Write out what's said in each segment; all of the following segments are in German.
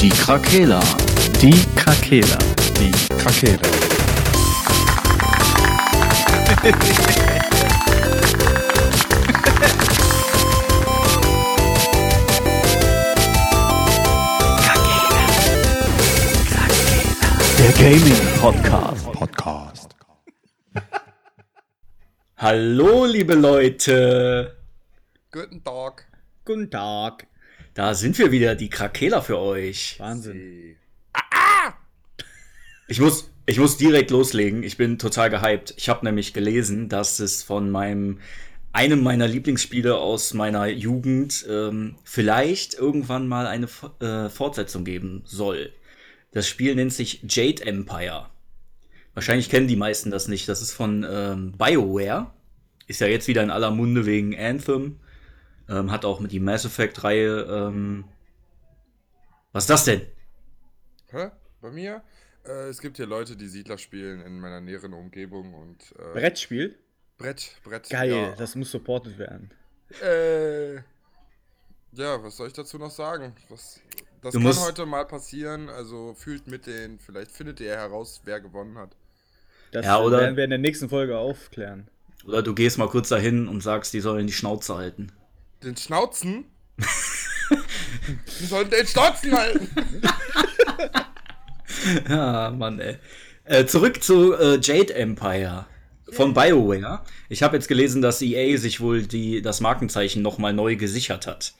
Die Krakela. Die Krakela. Die Krakela. Der Gaming Podcast. Podcast. Hallo, liebe Leute. Guten Tag. Guten Tag. Da sind wir wieder, die Krakela für euch. Wahnsinn. Ich muss, ich muss direkt loslegen. Ich bin total gehypt. Ich habe nämlich gelesen, dass es von meinem einem meiner Lieblingsspiele aus meiner Jugend ähm, vielleicht irgendwann mal eine äh, Fortsetzung geben soll. Das Spiel nennt sich Jade Empire. Wahrscheinlich kennen die meisten das nicht. Das ist von ähm, BioWare. Ist ja jetzt wieder in aller Munde wegen Anthem. Ähm, hat auch mit die Mass Effect-Reihe. Ähm Was ist das denn? Hä? Bei mir? Äh, es gibt hier Leute, die Siedler spielen in meiner näheren Umgebung und äh, Brettspiel? Brett, Brett. Geil, Ja. das muss supported werden. Äh, ja, was soll ich dazu noch sagen? Was, das Du kann heute mal passieren, also fühlt mit denen, vielleicht findet ihr heraus, wer gewonnen hat. Das Ja, oder- werden wir in der nächsten Folge aufklären. Oder du gehst mal kurz dahin und sagst, die sollen die Schnauze halten. Den Schnauzen? die sollen den Schnauzen halten! Ja, Mann, ey. Äh, zurück zu äh, Jade Empire von BioWare. Ich habe jetzt gelesen, dass EA sich wohl die, das Markenzeichen nochmal neu gesichert hat.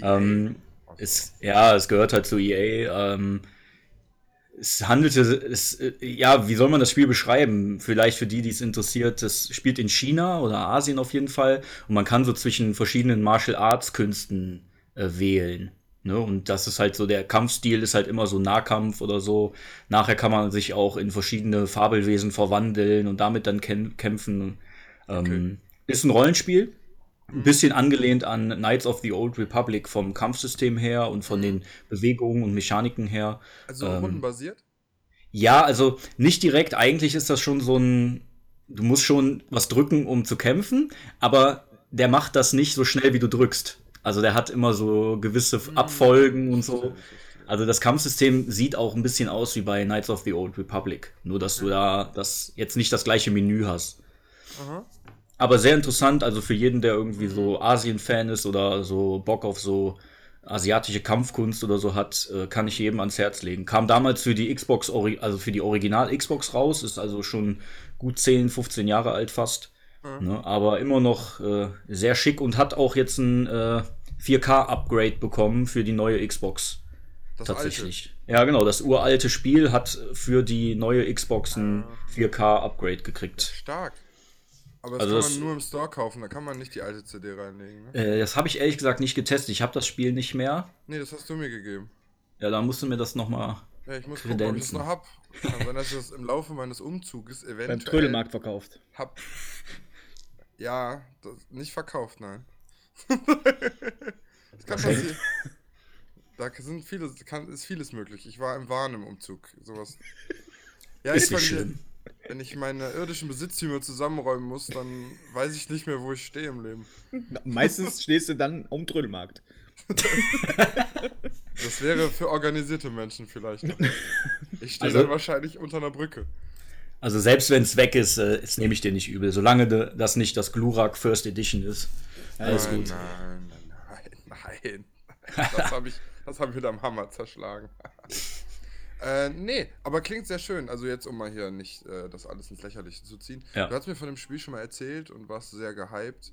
Ähm, es, ja, es gehört halt zu EA. Ähm, es handelte, es, äh, ja, wie soll man das Spiel beschreiben? Vielleicht für die, die es interessiert, es spielt in China oder Asien auf jeden Fall und man kann so zwischen verschiedenen Martial Arts Künsten äh, wählen. Ne? Und das ist halt so, der Kampfstil ist halt immer so Nahkampf oder so. Nachher kann man sich auch in verschiedene Fabelwesen verwandeln und damit dann kä- kämpfen. Ähm, Ist ein Rollenspiel. Ein bisschen angelehnt an Knights of the Old Republic vom Kampfsystem her und von den Bewegungen und Mechaniken her. Also Ähm, rundenbasiert? Ja, also nicht direkt. Eigentlich ist das schon so ein. Du musst schon was drücken, um zu kämpfen, aber der macht das nicht so schnell, wie du drückst. Also der hat immer so gewisse Abfolgen und so. Also das Kampfsystem sieht auch ein bisschen aus wie bei Knights of the Old Republic. Nur, dass du da das jetzt nicht das gleiche Menü hast. Aha. Aber sehr interessant, also für jeden, der irgendwie so Asien-Fan ist oder so Bock auf so asiatische Kampfkunst oder so hat, äh, kann ich jedem ans Herz legen. Kam damals für die Xbox, also für die Original Xbox raus, ist also schon gut 10, 15 Jahre alt fast. Ne, aber immer noch äh, sehr schick und hat auch jetzt ein äh, 4K-Upgrade bekommen für die neue Xbox. Das Tatsächlich. Ja, genau, das uralte Spiel hat für die neue Xbox ein 4K-Upgrade alte. gekriegt. Stark. Aber das Also kann das- man nur im Store kaufen, da kann man nicht die alte CD reinlegen. Ne? Äh, das habe ich ehrlich gesagt nicht getestet. Ich habe das Spiel nicht mehr. Nee, das hast du mir gegeben. Ja, da musst du mir das noch mal. Ja, ich muss gucken, ob ich das noch hab. Kann sein, dass ich das im Laufe meines Umzuges eventuell Beim Trödelmarkt verkauft. hab. Ja, das nicht verkauft, nein. das kann passieren. Da sind viele, kann, ist vieles möglich. Ich war im Wahn im Umzug. Sowas. Ja, Ist nicht schlimm. Wenn ich meine irdischen Besitztümer zusammenräumen muss, dann weiß ich nicht mehr, wo ich stehe im Leben. Meistens stehst du dann um Trödelmarkt. Das wäre für organisierte Menschen vielleicht. Ich stehe Also- dann wahrscheinlich unter einer Brücke. Also selbst wenn es weg ist, äh, das nehme ich dir nicht übel. Solange de, das nicht das Glurak First Edition ist. Alles nein, gut. nein, nein, nein, nein. Das habe ich, das hab ich mit einem Hammer zerschlagen. Äh, nee, aber klingt sehr schön. Also jetzt, um mal hier nicht äh, das alles ins Lächerliche zu ziehen. Ja. Du hast mir von dem Spiel schon mal erzählt und warst sehr gehypt.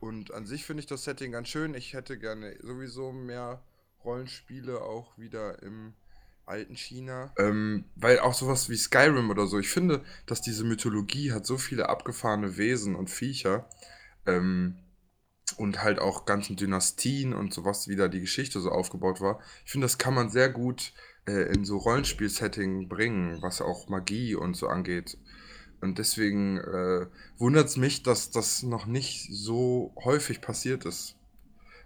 Und an sich finde ich das Setting ganz schön. Ich hätte gerne sowieso mehr Rollenspiele auch wieder im alten China. Ähm, weil auch sowas wie Skyrim oder so, ich finde, dass diese Mythologie hat so viele abgefahrene Wesen und Viecher. Ähm, und halt auch ganzen Dynastien und sowas, wie da die Geschichte so aufgebaut war. Ich finde, das kann man sehr gut äh, in so Rollenspiel-Setting bringen, was auch Magie und so angeht. Und deswegen äh, wundert es mich, dass das noch nicht so häufig passiert ist.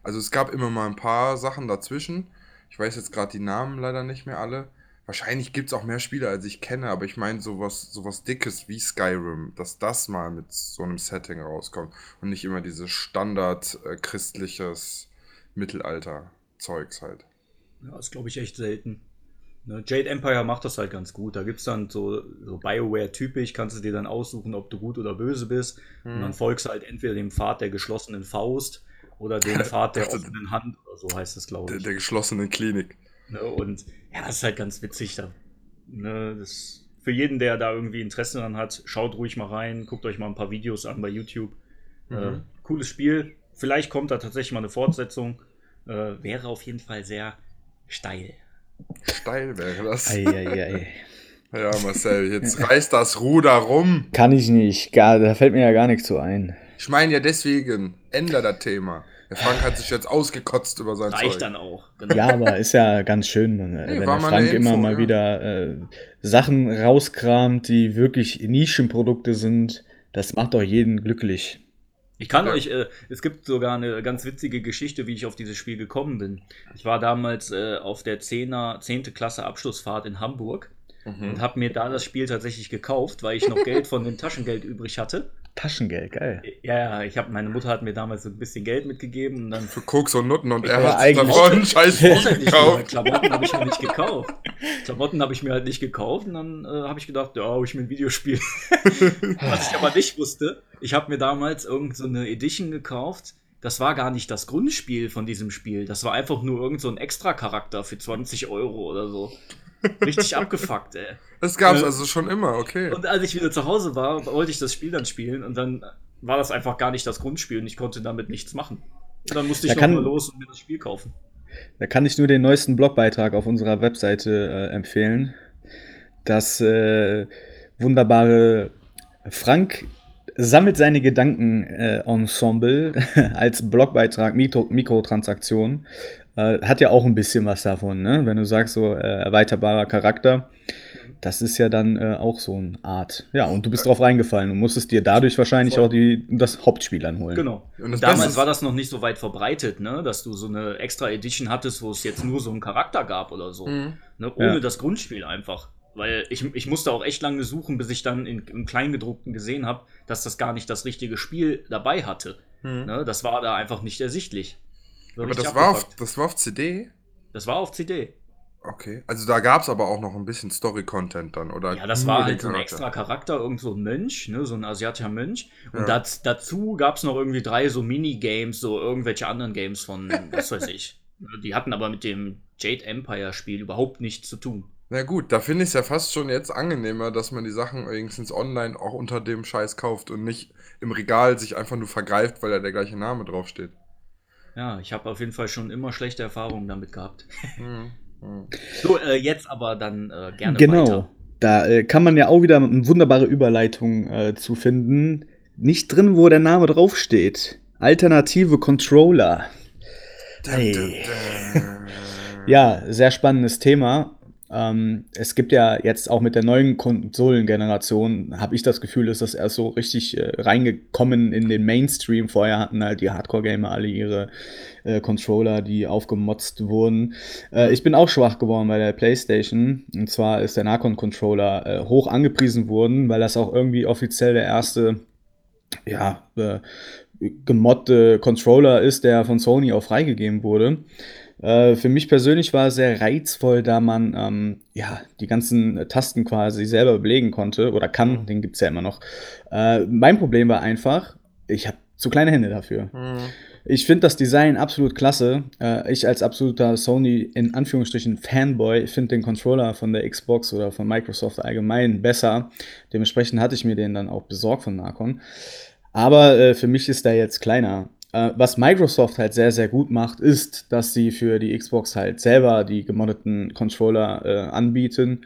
Also es gab immer mal ein paar Sachen dazwischen. Ich weiß jetzt gerade die Namen leider nicht mehr alle. Wahrscheinlich gibt es auch mehr Spiele, als ich kenne, aber ich meine sowas, sowas Dickes wie Skyrim, dass das mal mit so einem Setting rauskommt und nicht immer dieses Standard äh, christliches Mittelalter-Zeugs halt. Ja, ist glaube ich echt selten. Ne, Jade Empire macht das halt ganz gut. Da gibt es dann so, so BioWare-typisch, kannst du dir dann aussuchen, ob du gut oder böse bist. Hm. Und dann folgst du halt entweder dem Pfad der geschlossenen Faust oder dem Pfad der dachte, offenen Hand oder so heißt es, glaube Der, ich. der geschlossenen Klinik. Ne, und ja, das ist halt ganz witzig. Da, ne, das, für jeden, der da irgendwie Interesse dran hat, schaut ruhig mal rein, guckt euch mal ein paar Videos an bei YouTube. Äh, Mhm. cooles Spiel. Vielleicht kommt da tatsächlich mal eine Fortsetzung. Äh, wäre auf jeden Fall sehr steil. Steil wäre das. Eieiei. Ja, Marcel, jetzt reißt das Ruder rum. Kann ich nicht. Gar, da fällt mir ja gar nichts zu ein. Ich meine ja deswegen, änder das Thema. Der Frank hat sich jetzt ausgekotzt über sein Reicht Zeug. dann auch. Genau. Ja, aber ist ja ganz schön, wenn, Nee, wenn der Frank eine immer Info, mal ja. wieder äh, Sachen rauskramt, die wirklich Nischenprodukte sind. Das macht doch jeden glücklich. Ich kann Ja. euch, äh, es gibt sogar eine ganz witzige Geschichte, wie ich auf dieses Spiel gekommen bin. Ich war damals äh, auf der 10er, 10. Klasse Abschlussfahrt in Hamburg und Mhm. habe mir da das Spiel tatsächlich gekauft, weil ich noch Geld von dem Taschengeld übrig hatte. Taschengeld, geil. Ja, ja, ich habe, meine Mutter hat mir damals so ein bisschen Geld mitgegeben und dann Für Koks und Nutten und er hat davon scheiß gekauft. Klamotten habe ich mir nicht gekauft. Klamotten habe ich mir halt nicht gekauft und dann äh, habe ich gedacht, ja, hol ich mir ein Videospiel. Was ich aber nicht wusste, ich habe mir damals irgend so eine Edition gekauft. Das war gar nicht das Grundspiel von diesem Spiel. Das war einfach nur irgend so ein Extra-Charakter für 20 Euro oder so. Richtig abgefuckt, ey. Das gab's Ja. also schon immer, okay. Und als ich wieder zu Hause war, wollte ich das Spiel dann spielen und dann war das einfach gar nicht das Grundspiel und ich konnte damit nichts machen. Und dann musste ich Da noch kann- mal los und mir das Spiel kaufen. Da kann ich nur den neuesten Blogbeitrag auf unserer Webseite äh, empfehlen. Das äh, wunderbare Frank sammelt seine Gedanken äh, Ensemble als Blogbeitrag Mikro Mikrotransaktion. Äh, hat ja auch ein bisschen was davon, ne? Wenn du sagst, so äh, erweiterbarer Charakter. Das ist ja dann äh, auch so eine Art. Ja, und du bist drauf reingefallen und musstest dir dadurch wahrscheinlich Voll. auch die, das Hauptspiel anholen. Genau. Und das Damals ist- war das noch nicht so weit verbreitet, ne? dass du so eine extra Edition hattest, wo es jetzt nur so einen Charakter gab oder so. Mhm. Ne? Ohne Ja. das Grundspiel einfach. Weil ich, ich musste auch echt lange suchen, bis ich dann in, im Kleingedruckten gesehen habe, dass das gar nicht das richtige Spiel dabei hatte. Mhm. Ne? Das war da einfach nicht ersichtlich. Aber das war, auf, das war auf CD? das war auf CD. Okay. Also da gab's aber auch noch ein bisschen Story-Content dann, oder? Ja, das war halt so ein Charakter? extra Charakter, irgend so ein Mönch, ne, so ein asiatischer Mönch. Und Ja. daz, dazu gab es noch irgendwie drei so Minigames, so irgendwelche anderen Games von, was weiß ich. Die hatten aber mit dem Jade Empire Spiel überhaupt nichts zu tun. Na gut, da finde ich es ja fast schon jetzt angenehmer, dass man die Sachen wenigstens online auch unter dem Scheiß kauft und nicht im Regal sich einfach nur vergreift, weil da der gleiche Name draufsteht. Ja, ich habe auf jeden Fall schon immer schlechte Erfahrungen damit gehabt. Mhm. Mhm. So, äh, jetzt aber dann äh, gerne Genau. weiter. Da äh, kann man ja auch wieder eine wunderbare Überleitung äh, zu finden. Nicht drin, wo der Name draufsteht. Alternative Controller. Hey. Ja, sehr spannendes Thema. Ähm, es gibt ja jetzt auch mit der neuen Konsolengeneration, habe ich das Gefühl, ist das erst so richtig äh, reingekommen in den Mainstream. Vorher hatten halt die Hardcore-Gamer alle ihre äh, Controller, die aufgemotzt wurden. Äh, ich bin auch schwach geworden bei der PlayStation. Und zwar ist der Nacon-Controller äh, hoch angepriesen worden, weil das auch irgendwie offiziell der erste, ja, äh, gemoddete Controller ist, der von Sony auch freigegeben wurde. Äh, für mich persönlich war es sehr reizvoll, da man ähm, ja, die ganzen äh, Tasten quasi selber belegen konnte oder kann, den gibt es ja immer noch. Äh, mein Problem war einfach, ich habe zu kleine Hände dafür. Mhm. Ich finde das Design absolut klasse. Äh, ich als absoluter Sony in Anführungsstrichen Fanboy finde den Controller von der Xbox oder von Microsoft allgemein besser. Dementsprechend hatte ich mir den dann auch besorgt von Nacon. Aber äh, für mich ist der jetzt kleiner. Äh, was Microsoft halt sehr, sehr gut macht, ist, dass sie für die Xbox halt selber die gemoddeten Controller äh, anbieten.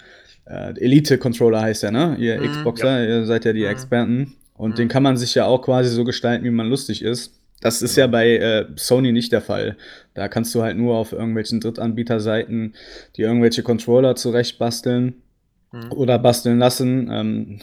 Äh, Elite-Controller heißt der, ne? Ihr Mhm, Xboxer, ihr seid ja die Mhm. Experten. Und Mhm. den kann man sich ja auch quasi so gestalten, wie man lustig ist. Das ist ja bei äh, Sony nicht der Fall. Da kannst du halt nur auf irgendwelchen Drittanbieterseiten die irgendwelche Controller zurechtbasteln Mhm. oder basteln lassen. Ähm,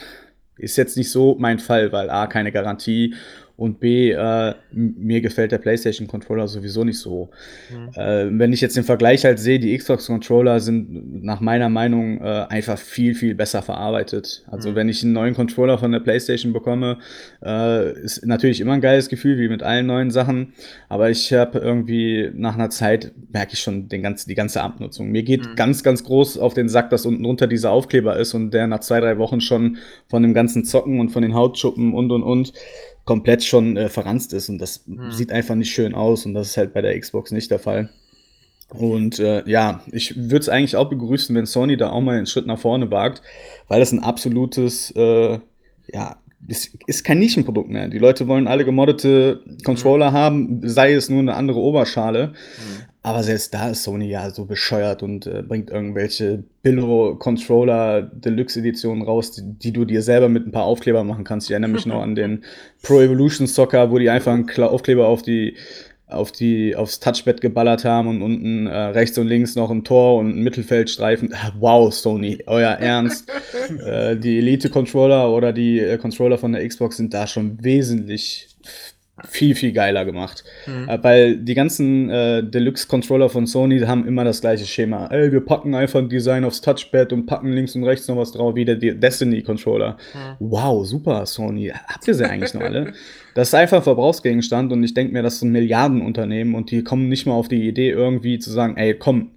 ist jetzt nicht so mein Fall, weil A, keine Garantie und B, äh, mir gefällt der PlayStation Controller sowieso nicht so. Mhm. Äh, wenn ich jetzt den Vergleich halt sehe, die Xbox Controller sind nach meiner Meinung äh, einfach viel, viel besser verarbeitet. Also mhm. wenn ich einen neuen Controller von der PlayStation bekomme, äh, ist natürlich immer ein geiles Gefühl, wie mit allen neuen Sachen. Aber ich habe irgendwie nach einer Zeit merke ich schon den ganzen, die ganze Abnutzung. Mir geht mhm. ganz, ganz groß auf den Sack, dass unten drunter dieser Aufkleber ist und der nach zwei, drei Wochen schon von dem ganzen Zocken und von den Hautschuppen und und und komplett schon äh, verranzt ist und das hm. sieht einfach nicht schön aus und das ist halt bei der Xbox nicht der Fall. Und äh, ja, ich würde es eigentlich auch begrüßen, wenn Sony da auch mal einen Schritt nach vorne wagt, weil das ein absolutes, äh, ja, ist, ist kein Nischenprodukt mehr. Die Leute wollen alle gemoddete Controller mhm. haben, sei es nur eine andere Oberschale. Mhm. Aber selbst da ist Sony ja so bescheuert und äh, bringt irgendwelche Billo-Controller Deluxe-Editionen raus, die, die, du dir selber mit ein paar Aufkleber machen kannst. Ich erinnere mich noch an den Pro Evolution Soccer, wo die einfach einen Aufkleber auf die auf die aufs Touchpad geballert haben und unten äh, rechts und links noch ein Tor und ein Mittelfeldstreifen. Ah, wow, Sony, euer Ernst. äh, die Elite Controller oder die äh, Controller von der Xbox sind da schon wesentlich viel, viel geiler gemacht. Mhm. Äh, weil die ganzen äh, Deluxe-Controller von Sony haben immer das gleiche Schema. Ey, wir packen einfach ein Design aufs Touchpad und packen links und rechts noch was drauf, wie der Destiny-Controller. Mhm. Wow, super, Sony. Habt ihr sie eigentlich noch alle? Das ist einfach ein Verbrauchsgegenstand und ich denke mir, das ist ein Milliardenunternehmen und die kommen nicht mal auf die Idee, irgendwie zu sagen, ey, komm,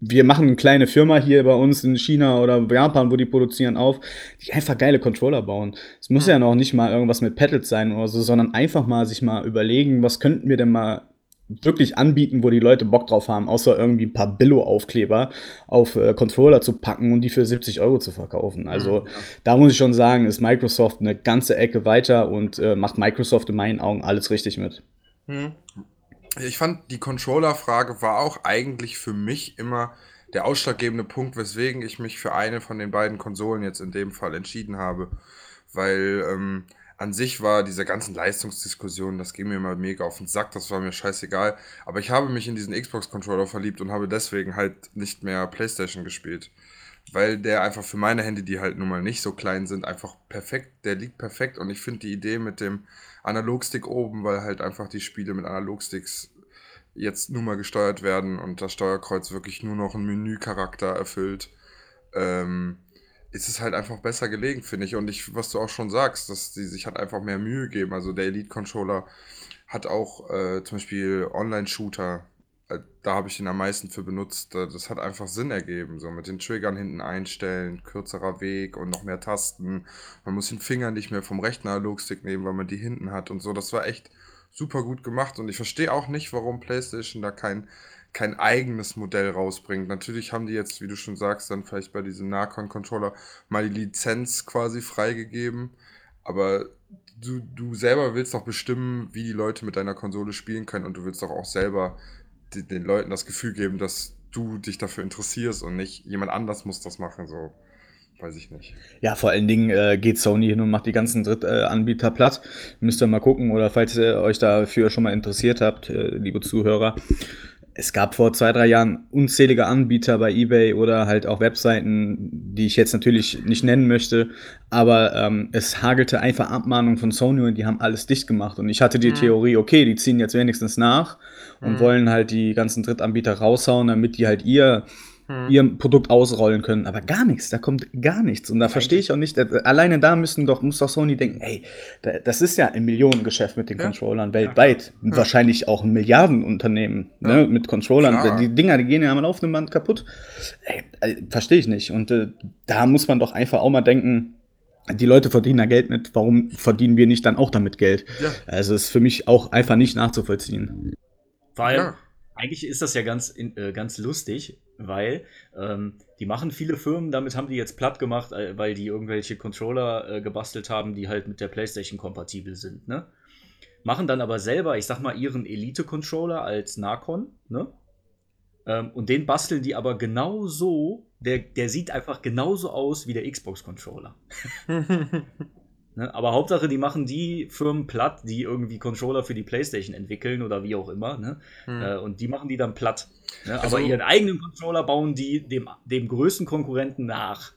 wir machen eine kleine Firma hier bei uns in China oder Japan, wo die produzieren, auf, die einfach geile Controller bauen. Es muss ja noch nicht mal irgendwas mit Pedals sein oder so, sondern einfach mal sich mal überlegen, was könnten wir denn mal wirklich anbieten, wo die Leute Bock drauf haben, außer irgendwie ein paar Billo-Aufkleber auf äh, Controller zu packen und die für 70 Euro zu verkaufen. Also mhm. da muss ich schon sagen, ist Microsoft eine ganze Ecke weiter und äh, macht Microsoft in meinen Augen alles richtig mit. Mhm. Ich fand, die Controller-Frage war auch eigentlich für mich immer der ausschlaggebende Punkt, weswegen ich mich für eine von den beiden Konsolen jetzt in dem Fall entschieden habe. Weil ähm, an sich war diese ganzen Leistungsdiskussionen, das ging mir immer mega auf den Sack, das war mir scheißegal. Aber ich habe mich in diesen Xbox-Controller verliebt und habe deswegen halt nicht mehr PlayStation gespielt. Weil der einfach für meine Hände, die halt nun mal nicht so klein sind, einfach perfekt, der liegt perfekt. Und ich finde die Idee mit dem Analogstick oben, weil halt einfach die Spiele mit Analogsticks jetzt nun mal gesteuert werden und das Steuerkreuz wirklich nur noch einen Menücharakter erfüllt, ähm, ist es halt einfach besser gelegen, finde ich. Und ich, was du auch schon sagst, dass die sich halt einfach mehr Mühe geben. Also der Elite-Controller hat auch äh, zum Beispiel Online-Shooter da habe ich den am meisten für benutzt. Äh, das hat einfach Sinn ergeben. So mit den Triggern hinten einstellen, kürzerer Weg und noch mehr Tasten. Man muss den Finger nicht mehr vom rechten Analogstick nehmen, weil man die hinten hat und so. Das war echt super gut gemacht und ich verstehe auch nicht, warum PlayStation da kein, kein eigenes Modell rausbringt. Natürlich haben die jetzt, wie du schon sagst, dann vielleicht bei diesem Nacon-Controller mal die Lizenz quasi freigegeben. Aber du, du selber willst doch bestimmen, wie die Leute mit deiner Konsole spielen können und du willst doch auch selber den Leuten das Gefühl geben, dass du dich dafür interessierst und nicht jemand anders muss das machen, so. Weiß ich nicht. Ja, vor allen Dingen äh, geht Sony hin und macht die ganzen Drittanbieter äh, platt. Müsst ihr mal gucken oder falls ihr euch dafür schon mal interessiert habt, äh, liebe Zuhörer. Es gab vor zwei, drei Jahren unzählige Anbieter bei eBay oder halt auch Webseiten, die ich jetzt natürlich nicht nennen möchte, aber ähm, es hagelte einfach Abmahnungen von Sony und die haben alles dicht gemacht. Und ich hatte die mhm. Theorie, okay, die ziehen jetzt wenigstens nach und mhm. wollen halt die ganzen Drittanbieter raushauen, damit die halt ihr hm. ihr Produkt ausrollen können. Aber gar nichts, da kommt gar nichts. Und da verstehe ich auch nicht, äh, alleine da müssen doch, muss doch Sony denken, ey, das ist ja ein Millionengeschäft mit den ja. Controllern weltweit. Ja. Wahrscheinlich auch ein Milliardenunternehmen ne, ja. mit Controllern. Klar. Die Dinger, die gehen ja am laufenden Band kaputt. Ey, äh, verstehe ich nicht. Und äh, da muss man doch einfach auch mal denken, die Leute verdienen da Geld mit, warum verdienen wir nicht dann auch damit Geld? Ja. Also ist für mich auch einfach nicht nachzuvollziehen. Weil ja. eigentlich ist das ja ganz, äh, ganz lustig, weil ähm, die machen viele Firmen, damit haben die jetzt platt gemacht, äh, weil die irgendwelche Controller äh, gebastelt haben, die halt mit der PlayStation kompatibel sind, ne? Machen dann aber selber, ich sag mal, ihren Elite-Controller als Narcon, ne? Ähm, und den basteln die aber genauso, der, der sieht einfach genauso aus wie der Xbox-Controller. Ne? Aber Hauptsache, die machen die Firmen platt, die irgendwie Controller für die Playstation entwickeln oder wie auch immer. Ne? Hm. Äh, und die machen die dann platt. Ne? Also, Aber ihren eigenen Controller bauen die dem, dem größten Konkurrenten nach.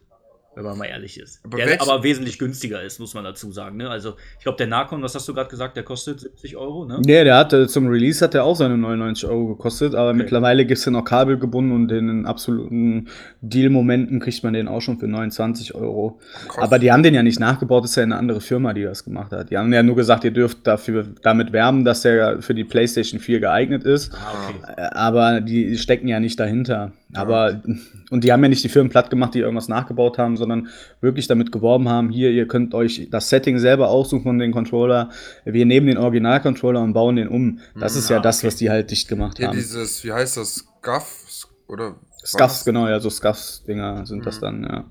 Wenn man mal ehrlich ist. Aber der aber wesentlich günstiger ist, muss man dazu sagen. Ne? Also, ich glaube, der Nacon, was hast du gerade gesagt, der kostet 70 Euro, ne? Nee, der hatte zum Release hat der auch seine 99 Euro gekostet, aber mittlerweile gibt es den auch kabelgebunden und in den absoluten Deal-Momenten kriegt man den auch schon für 29 Euro. Krass. Aber die haben den ja nicht nachgebaut, das ist ja eine andere Firma, die das gemacht hat. Die haben ja nur gesagt, ihr dürft dafür damit werben, dass der für die PlayStation 4 geeignet ist. Ah, okay. Äh, Aber die stecken ja nicht dahinter. Aber und die haben ja nicht die Firmen platt gemacht, die irgendwas nachgebaut haben, sondern wirklich damit geworben haben, hier, ihr könnt euch das Setting selber aussuchen von den Controller. Wir nehmen den Original-Controller und bauen den um. Das ist ja Ah, das, okay. was die halt dicht gemacht Hier haben. dieses, wie heißt das? Scuff? Oder? Scuffs, genau, ja, so Scuffs-Dinger sind das dann, ja.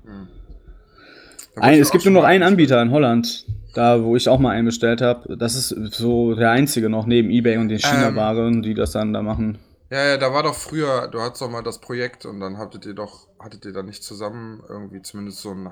Da Ein, es gibt nur noch einen Anbieter in Holland, da wo ich auch mal einen bestellt habe. Das ist so der einzige noch neben eBay und den China-Waren, die das dann da machen. Ja, ja, da war doch früher, du hattest doch mal das Projekt und dann hattet ihr doch, hattet ihr da nicht zusammen irgendwie zumindest so ein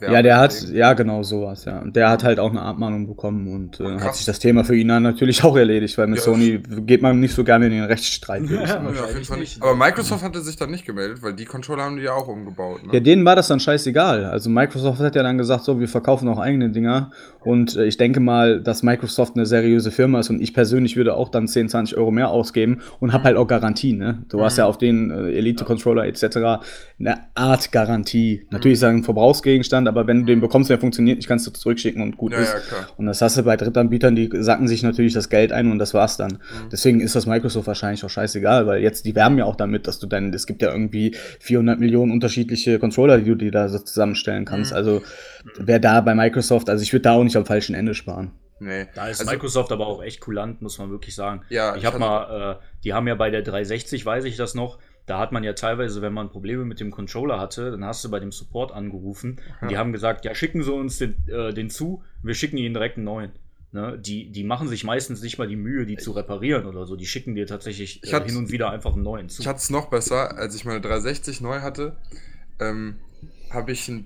äh, Ja, der hat, ja, genau sowas, ja. Und der hat halt auch eine Abmahnung bekommen und äh, hat sich das Thema für ihn dann natürlich auch erledigt, weil mit Ja. Sony geht man nicht so gerne in den Rechtsstreit. würde ich Ja. Ja, auf jeden Wahrscheinlich Fall nicht. Aber Microsoft hatte sich dann nicht gemeldet, weil die Controller haben die ja auch umgebaut. Ne? Ja, denen war das dann scheißegal. Also Microsoft hat ja dann gesagt, so, wir verkaufen auch eigene Dinger. Und äh, ich denke mal, dass Microsoft eine seriöse Firma ist und ich persönlich würde auch dann 10, 20 Euro mehr ausgeben und habe halt auch Garantie, ne? Du hast ja auf den äh, Elite-Controller etc. eine Art Garantie. Natürlich ist er ein Verbrauchsgegenstand, aber wenn du den bekommst, der funktioniert nicht, kannst du zurückschicken und gut Ja, ist. ja, klar. Und das hast du bei Drittanbietern, die sacken sich natürlich das Geld ein und das war's dann. Deswegen ist das Microsoft wahrscheinlich auch scheißegal, weil jetzt, die werben ja auch damit, dass du dann, es gibt ja irgendwie 400 Millionen unterschiedliche Controller, die du dir da so zusammenstellen kannst. Also, wer da bei Microsoft, also ich würde da auch nicht am falschen Ende sparen. Nee. Da ist Also- Microsoft aber auch echt kulant, muss man wirklich sagen. Ja, ich habe mal, äh, die haben ja bei der 360, weiß ich das noch, da hat man ja teilweise, wenn man Probleme mit dem Controller hatte, dann hast du bei dem Support angerufen und die haben gesagt, ja, schicken Sie uns den, äh, den zu, wir schicken Ihnen direkt einen neuen. Ne? Die, die machen sich meistens nicht mal die Mühe, die zu reparieren oder so. Die schicken dir tatsächlich Ich äh, hatte- hin und wieder einfach einen neuen zu. Ich hatte es noch besser, als ich meine 360 neu hatte, ähm, habe ich ein,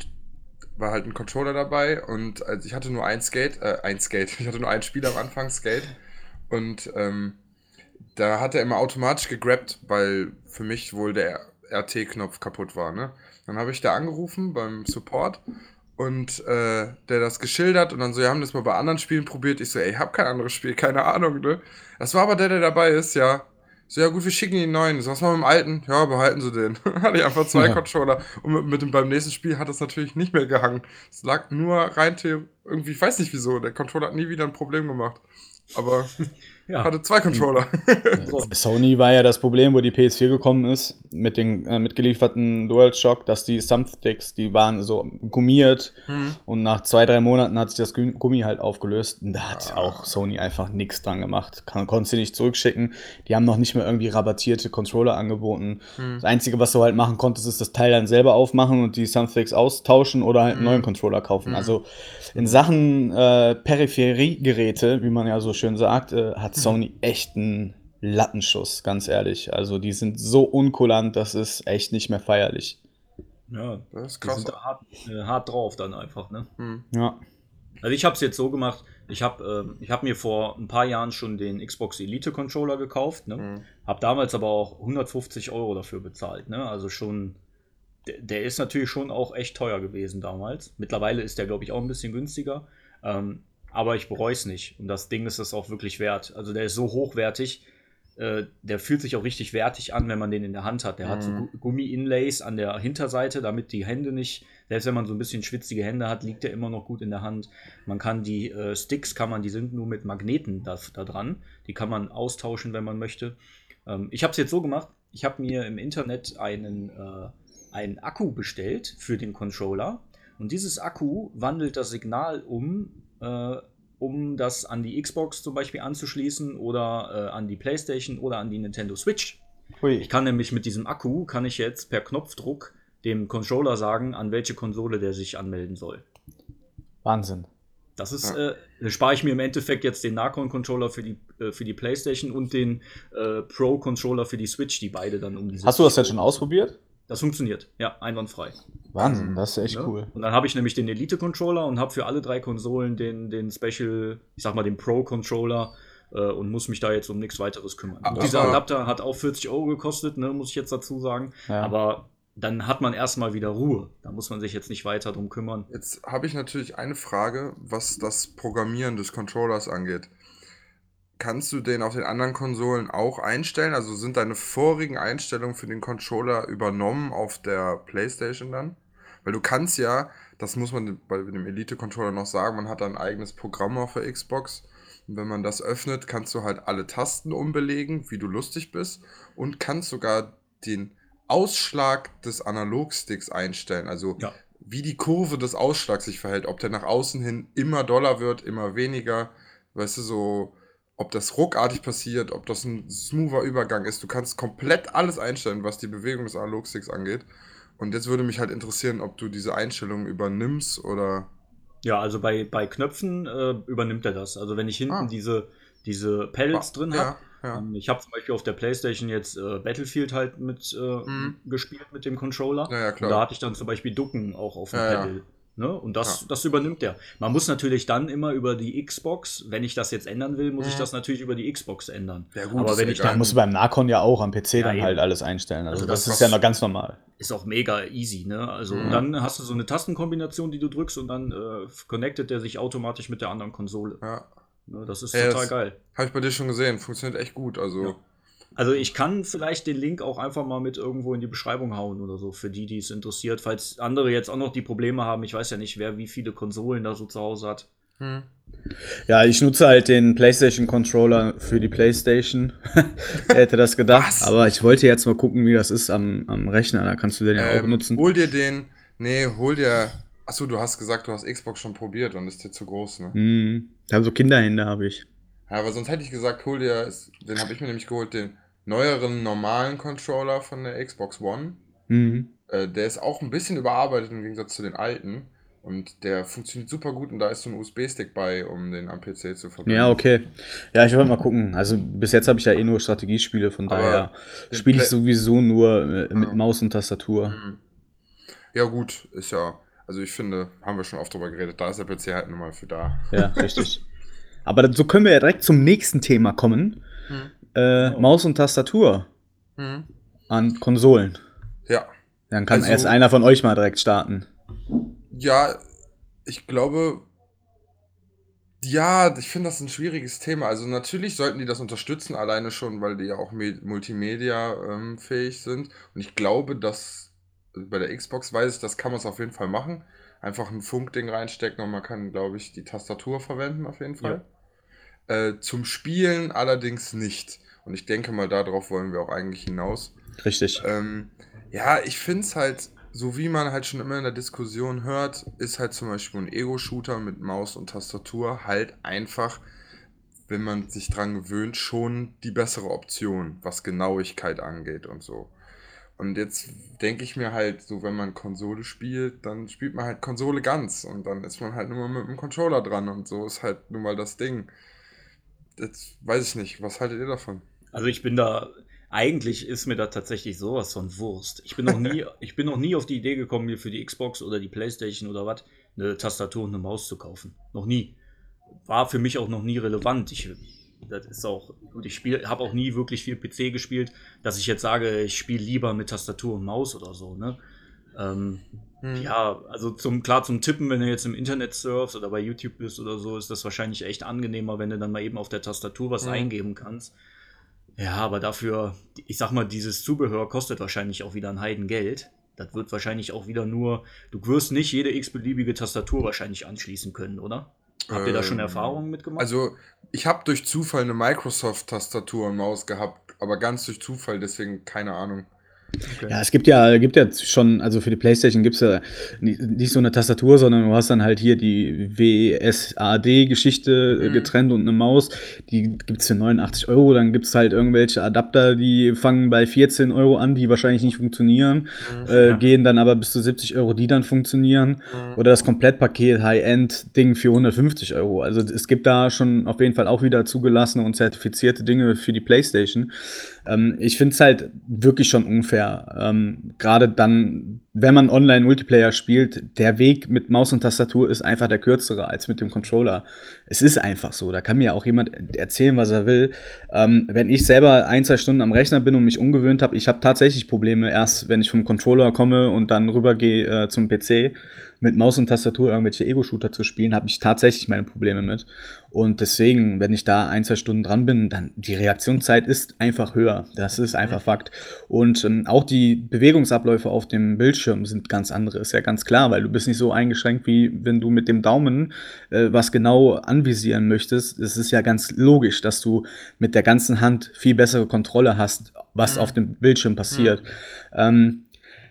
war halt ein Controller dabei und als ich hatte nur ein Skate, äh, ein Skate, ich hatte nur ein Spiel am Anfang, Skate und ähm, da hat er immer automatisch gegrabt, weil für mich wohl der RT-Knopf kaputt war, ne? Dann habe ich da angerufen beim Support und äh, der das geschildert und dann so, wir haben das mal bei anderen Spielen probiert. Ich so, ey, ich hab kein anderes Spiel, keine Ahnung, ne? Das war aber der, der dabei ist, ja. So, ja gut, wir schicken ihn einen neuen. So, was machen wir mit dem alten? Ja, behalten Sie den. Hatte ich einfach zwei Ja. Controller. Und mit, mit dem, beim nächsten Spiel hat das natürlich nicht mehr gehangen. Es lag nur rein irgendwie, ich weiß nicht wieso. Der Controller hat nie wieder ein Problem gemacht. Aber ja. hatte zwei Controller. Sony war ja das Problem, wo die PS4 gekommen ist, mit den äh, mitgelieferten DualShock, dass die Thumbsticks, die waren so gummiert Hm. und nach zwei, drei Monaten hat sich das Gu- Gummi halt aufgelöst und da hat Ah. auch Sony einfach nichts dran gemacht. Kann, konntest du nicht zurückschicken. Die haben noch nicht mal irgendwie rabattierte Controller angeboten. Hm. Das Einzige, was du halt machen konntest, ist das Teil dann selber aufmachen und die Thumbsticks austauschen oder halt einen neuen Controller kaufen. Also in Sachen äh, Peripheriegeräte, wie man ja so schön sagt, äh, hat Sony echt einen Lattenschuss, ganz ehrlich. Also die sind so unkulant, das ist echt nicht mehr feierlich. ja. Das ist Die krass. sind da hart, äh, hart drauf dann einfach, ne? Hm. Ja. Also ich habe es jetzt so gemacht, ich habe ähm, ich hab mir vor ein paar Jahren schon den Xbox Elite Controller gekauft, ne? Mhm. Habe damals aber auch 150 Euro dafür bezahlt, ne? Also schon, der, der ist natürlich schon auch echt teuer gewesen damals. Mittlerweile ist der, glaube ich, auch ein bisschen günstiger. Ähm, aber ich bereue es nicht. Und das Ding ist es auch wirklich wert. Also der ist so hochwertig, äh, der fühlt sich auch richtig wertig an, wenn man den in der Hand hat. Der hat so Mhm. Gu- Gummi-Inlays an der Hinterseite, damit die Hände nicht, selbst wenn man so ein bisschen schwitzige Hände hat, liegt der immer noch gut in der Hand. Man kann die äh, Sticks, kann man, die sind nur mit Magneten da, da dran. Die kann man austauschen, wenn man möchte. Ähm, ich habe es jetzt so gemacht, ich habe mir im Internet einen, äh, einen Akku bestellt für den Controller. Und dieses Akku wandelt das Signal um, äh, um das an die Xbox zum Beispiel anzuschließen oder äh, an die PlayStation oder an die Nintendo Switch. Hui. Ich kann nämlich mit diesem Akku, kann ich jetzt per Knopfdruck dem Controller sagen, an welche Konsole der sich anmelden soll. Wahnsinn. Das ist, äh, da spare ich mir im Endeffekt jetzt den Nacon-Controller für die, äh, für die PlayStation und den äh, Pro-Controller für die Switch, die beide dann um diese. Hast du das jetzt schon ausprobiert? Das funktioniert, ja, einwandfrei. Wahnsinn, das ist echt Ne? cool. Und dann habe ich nämlich den Elite-Controller und habe für alle drei Konsolen den, den Special, ich sag mal, den Pro-Controller äh, und muss mich da jetzt um nichts weiteres kümmern. Aber- Dieser Adapter hat auch 40 Euro gekostet, ne, muss ich jetzt dazu sagen. Ja. Aber dann hat man erstmal wieder Ruhe. Da muss man sich jetzt nicht weiter drum kümmern. Jetzt habe ich natürlich eine Frage, was das Programmieren des Controllers angeht. Kannst du den auf den anderen Konsolen auch einstellen? Also sind deine vorigen Einstellungen für den Controller übernommen auf der PlayStation dann? Weil du kannst ja, das muss man bei dem Elite-Controller noch sagen, man hat ein eigenes Programm auf der Xbox. Und wenn man das öffnet, kannst du halt alle Tasten umbelegen, wie du lustig bist. Und kannst sogar den Ausschlag des Analogsticks einstellen. Also Ja. wie die Kurve des Ausschlags sich verhält. Ob der nach außen hin immer doller wird, immer weniger. Weißt du, so, ob das ruckartig passiert, ob das ein smoother Übergang ist. Du kannst komplett alles einstellen, was die Bewegung des Analogsticks angeht. Und jetzt würde mich halt interessieren, ob du diese Einstellungen übernimmst oder. Ja, also bei, bei Knöpfen äh, übernimmt er das. Also wenn ich hinten Ah. diese, diese Pellets drin habe, ja, ja. Ähm, Ich habe zum Beispiel auf der Playstation jetzt äh, Battlefield halt mit äh, Mhm. gespielt mit dem Controller. Ja, ja, klar. Und da hatte ich dann zum Beispiel Ducken auch auf dem Ja, ja. Pedal. Ne? Und das, Ja. das übernimmt der. Man muss natürlich dann immer über die Xbox, wenn ich das jetzt ändern will, muss ich Mhm. das natürlich über die Xbox ändern. Ja, gut, Aber ist wenn ja ich egal. Da musst du beim Nakon ja auch am PC Ja, dann eben. halt alles einstellen. Also, Also das, das ist ja noch ganz normal. ist auch mega easy, ne? Also Mhm. und dann hast du so eine Tastenkombination, die du drückst und dann äh, connectet der sich automatisch mit der anderen Konsole. Ja. Ne? Das ist Ja, total das- geil. Habe ich bei dir schon gesehen. Funktioniert echt gut. Also. Also ich kann vielleicht den Link auch einfach mal mit irgendwo in die Beschreibung hauen oder so, für die, die es interessiert. Falls andere jetzt auch noch die Probleme haben, ich weiß ja nicht, wer wie viele Konsolen da so zu Hause hat. Hm. Ja, ich nutze halt den PlayStation Controller für die PlayStation. Wer hätte das gedacht? Was? Aber ich wollte jetzt mal gucken, wie das ist am, am Rechner. Da kannst du den ja auch Ähm, benutzen. hol dir den. Nee, hol dir. Achso, du hast gesagt, du hast Xbox schon probiert und ist dir zu groß, ne? Hm. Ja, so Kinderhände habe ich. Ja, aber sonst hätte ich gesagt, hol dir, den habe ich mir nämlich geholt, den neueren normalen Controller von der Xbox One. Hm. Äh, der ist auch ein bisschen überarbeitet im Gegensatz zu den alten. Und der funktioniert super gut und da ist so ein USB-Stick bei, um den am PC zu verbinden. Ja, okay. Ja, ich wollte mal gucken. Also bis jetzt habe ich ja eh nur Strategiespiele, von Aber daher spiele ich sowieso nur äh, mit Ja. Maus und Tastatur. Mhm. Ja, gut, ist ja. Also ich finde, haben wir schon oft drüber geredet, da ist der PC halt nun mal für da. Ja, richtig. Aber so können wir ja direkt zum nächsten Thema kommen. Hm. Äh, Oh. Maus und Tastatur Hm. an Konsolen. Ja. Dann kann Also- erst einer von euch mal direkt starten. Ja, ich glaube, ja, ich finde das ein schwieriges Thema. Also natürlich sollten die das unterstützen, alleine schon, weil die ja auch me- multimedia ähm, sind. Und ich glaube, dass bei der Xbox weiß ich, das kann man es auf jeden Fall machen. Einfach ein Funkding reinstecken und man kann, glaube ich, die Tastatur verwenden auf jeden Fall. Äh, zum Spielen allerdings nicht. Und ich denke mal, darauf wollen wir auch eigentlich hinaus. Richtig. Ähm, ja, ich finde es halt, so wie man halt schon immer in der Diskussion hört, ist halt zum Beispiel ein Ego-Shooter mit Maus und Tastatur halt einfach, wenn man sich dran gewöhnt, schon die bessere Option, was Genauigkeit angeht und so. Und jetzt denke ich mir halt, so wenn man Konsole spielt, dann spielt man halt Konsole ganz und dann ist man halt nur mal mit dem Controller dran und so ist halt nun mal das Ding. Jetzt weiß ich nicht, was haltet ihr davon? Also ich bin da, eigentlich ist mir da tatsächlich sowas von Wurst. Ich bin noch nie, ich bin noch nie auf die Idee gekommen, mir für die Xbox oder die Playstation oder was, eine Tastatur und eine Maus zu kaufen. Noch nie. War für mich auch noch nie relevant. Ich, das ist auch, gut, ich spiele, habe auch nie wirklich viel PC gespielt, dass ich jetzt sage, ich spiele lieber mit Tastatur und Maus oder so, ne? Ähm, Hm. ja, also zum, klar zum Tippen, wenn du jetzt im Internet surfst oder bei YouTube bist oder so, ist das wahrscheinlich echt angenehmer, wenn du dann mal eben auf der Tastatur was Mhm. eingeben kannst. Ja, aber dafür, ich sag mal, dieses Zubehör kostet wahrscheinlich auch wieder ein Heidengeld. Das wird wahrscheinlich auch wieder nur, du wirst nicht jede x-beliebige Tastatur wahrscheinlich anschließen können, oder? Habt ihr da schon Ähm, Erfahrungen mitgemacht? Also, ich habe durch Zufall eine Microsoft-Tastatur und Maus gehabt, aber ganz durch Zufall, deswegen keine Ahnung. Okay. Ja, es gibt ja, gibt ja schon, also für die Playstation gibt es ja nicht, so eine Tastatur, sondern du hast dann halt hier die WSAD-Geschichte äh, Mhm. getrennt und eine Maus. Die gibt es für 89 Euro. Dann gibt es halt irgendwelche Adapter, die fangen bei 14 Euro an, die wahrscheinlich nicht funktionieren. Äh, Ja. Gehen dann aber bis zu 70 Euro, die dann funktionieren. Mhm. Oder das Komplettpaket High-End-Ding für 150 Euro. Also es gibt da schon auf jeden Fall auch wieder zugelassene und zertifizierte Dinge für die PlayStation. Ähm, ich finde es halt wirklich schon unfair. Ähm, Gerade dann, wenn man Online-Multiplayer spielt, der Weg mit Maus und Tastatur ist einfach der kürzere als mit dem Controller. Es ist einfach so. Da kann mir auch jemand erzählen, was er will. Ähm, wenn ich selber ein, zwei Stunden am Rechner bin und mich umgewöhnt habe, ich habe tatsächlich Probleme erst, wenn ich vom Controller komme und dann rübergehe äh, zum PC mit Maus und Tastatur irgendwelche Ego-Shooter zu spielen, habe ich tatsächlich meine Probleme mit. Und deswegen, wenn ich da ein, zwei Stunden dran bin, dann die Reaktionszeit ist einfach höher. Das ist einfach Fakt. Und ähm, auch die Bewegungsabläufe auf dem Bildschirm sind ganz andere, ist ja ganz klar, weil du bist nicht so eingeschränkt, wie wenn du mit dem Daumen äh, was genau anvisieren möchtest. Es ist ja ganz logisch, dass du mit der ganzen Hand viel bessere Kontrolle hast, was mhm. auf dem Bildschirm passiert. Mhm. Ähm,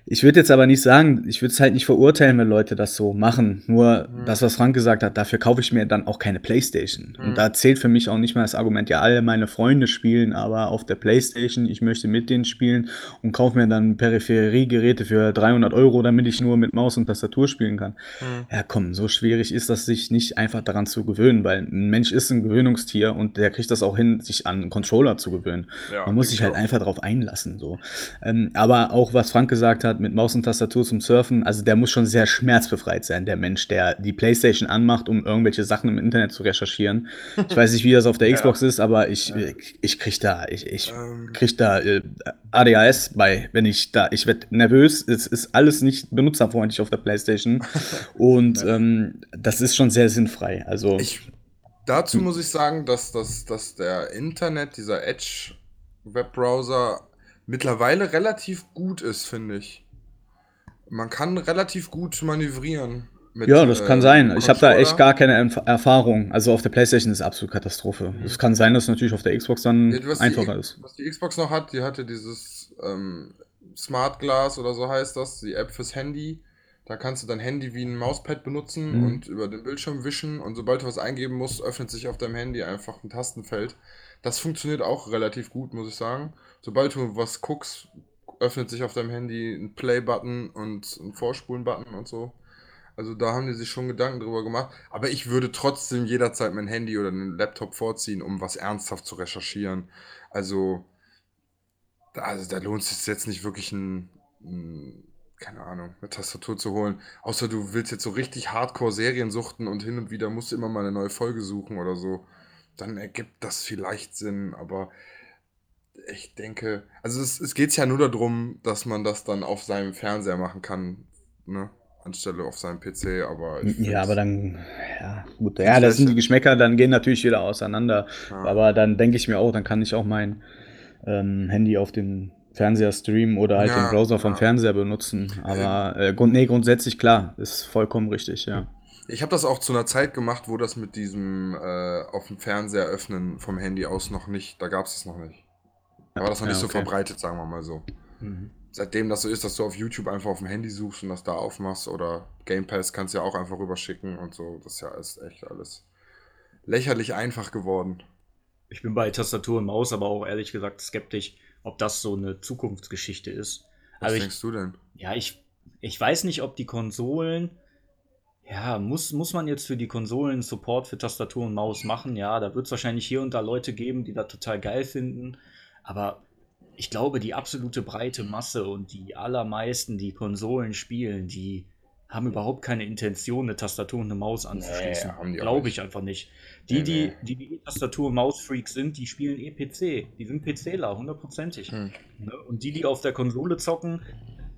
ich würde jetzt aber nicht sagen, ich würde es halt nicht verurteilen, wenn Leute das so machen. Nur mhm. das, was Frank gesagt hat, dafür kaufe ich mir dann auch keine Playstation. Mhm. Und da zählt für mich auch nicht mal das Argument, ja, alle meine Freunde spielen aber auf der Playstation, ich möchte mit denen spielen und kaufe mir dann Peripheriegeräte für 300 Euro, damit ich nur mit Maus und Tastatur spielen kann. Mhm. Ja, komm, so schwierig ist das, sich nicht einfach daran zu gewöhnen, weil ein Mensch ist ein Gewöhnungstier und der kriegt das auch hin, sich an einen Controller zu gewöhnen. Ja, Man muss sich halt auch. einfach darauf einlassen. So. Ähm, aber auch, was Frank gesagt hat, hat mit Maus und Tastatur zum Surfen, also der muss schon sehr schmerzbefreit sein, der Mensch, der die Playstation anmacht, um irgendwelche Sachen im Internet zu recherchieren. Ich weiß nicht, wie das auf der Xbox ja. ist, aber ich, ich, ich krieg da, ich, ich ähm. krieg da äh, ADHS bei, wenn ich da, ich werde nervös, es ist alles nicht benutzerfreundlich auf der Playstation und ja. ähm, das ist schon sehr sinnfrei. Also ich, dazu muss ich sagen, dass, dass, dass der Internet, dieser Edge Webbrowser mittlerweile relativ gut ist, finde ich. Man kann relativ gut manövrieren. Mit, ja, das äh, kann sein. Ich habe da echt gar keine Erfahrung. Also auf der PlayStation ist es absolut Katastrophe. Es mhm. kann sein, dass es natürlich auf der Xbox dann ja, einfacher die, ist. Was die Xbox noch hat, die hatte dieses ähm, Smart Glass oder so heißt das, die App fürs Handy. Da kannst du dein Handy wie ein Mauspad benutzen mhm. und über den Bildschirm wischen und sobald du was eingeben musst, öffnet sich auf deinem Handy einfach ein Tastenfeld. Das funktioniert auch relativ gut, muss ich sagen. Sobald du was guckst, öffnet sich auf deinem Handy ein Play-Button und ein Vorspulen-Button und so. Also da haben die sich schon Gedanken drüber gemacht. Aber ich würde trotzdem jederzeit mein Handy oder einen Laptop vorziehen, um was ernsthaft zu recherchieren. Also, da, also da lohnt es sich jetzt nicht wirklich ein, ein, keine Ahnung, eine Tastatur zu holen. Außer du willst jetzt so richtig Hardcore-Serien suchten und hin und wieder musst du immer mal eine neue Folge suchen oder so. Dann ergibt das vielleicht Sinn, aber ich denke, also es, es geht ja nur darum, dass man das dann auf seinem Fernseher machen kann, ne? Anstelle auf seinem PC, aber Ja, aber dann, ja, gut, ja, das sind die Geschmäcker, dann gehen natürlich wieder auseinander. Ja. Aber dann denke ich mir auch, dann kann ich auch mein ähm, Handy auf dem Fernseher streamen oder halt ja, den Browser vom ja. Fernseher benutzen. Aber äh, grund, nee, grundsätzlich klar, ist vollkommen richtig, ja. Ich habe das auch zu einer Zeit gemacht, wo das mit diesem äh, auf dem Fernseher öffnen vom Handy aus noch nicht, da gab es das noch nicht. War das noch ja, nicht so verbreitet, sagen wir mal so. Mhm. Seitdem das so ist, dass du auf YouTube einfach auf dem Handy suchst und das da aufmachst oder Game Pass kannst du ja auch einfach rüberschicken und so. Das ist ja ist echt alles lächerlich einfach geworden. Ich bin bei Tastatur und Maus aber auch ehrlich gesagt skeptisch, ob das so eine Zukunftsgeschichte ist. Was also denkst ich, du denn? Ja, ich, ich weiß nicht, ob die Konsolen. Ja, muss, muss man jetzt für die Konsolen Support für Tastatur und Maus machen? Ja, da wird es wahrscheinlich hier und da Leute geben, die das total geil finden. Aber ich glaube, die absolute breite Masse und die allermeisten, die Konsolen spielen, die haben überhaupt keine Intention, eine Tastatur und eine Maus anzuschließen. Nee, glaube ich einfach nicht. Die, nee, die, die, die Tastatur- und Maus-Freaks sind, die spielen eh PC. Die sind PCler, hundertprozentig. Hm. Ne? Und die, die auf der Konsole zocken,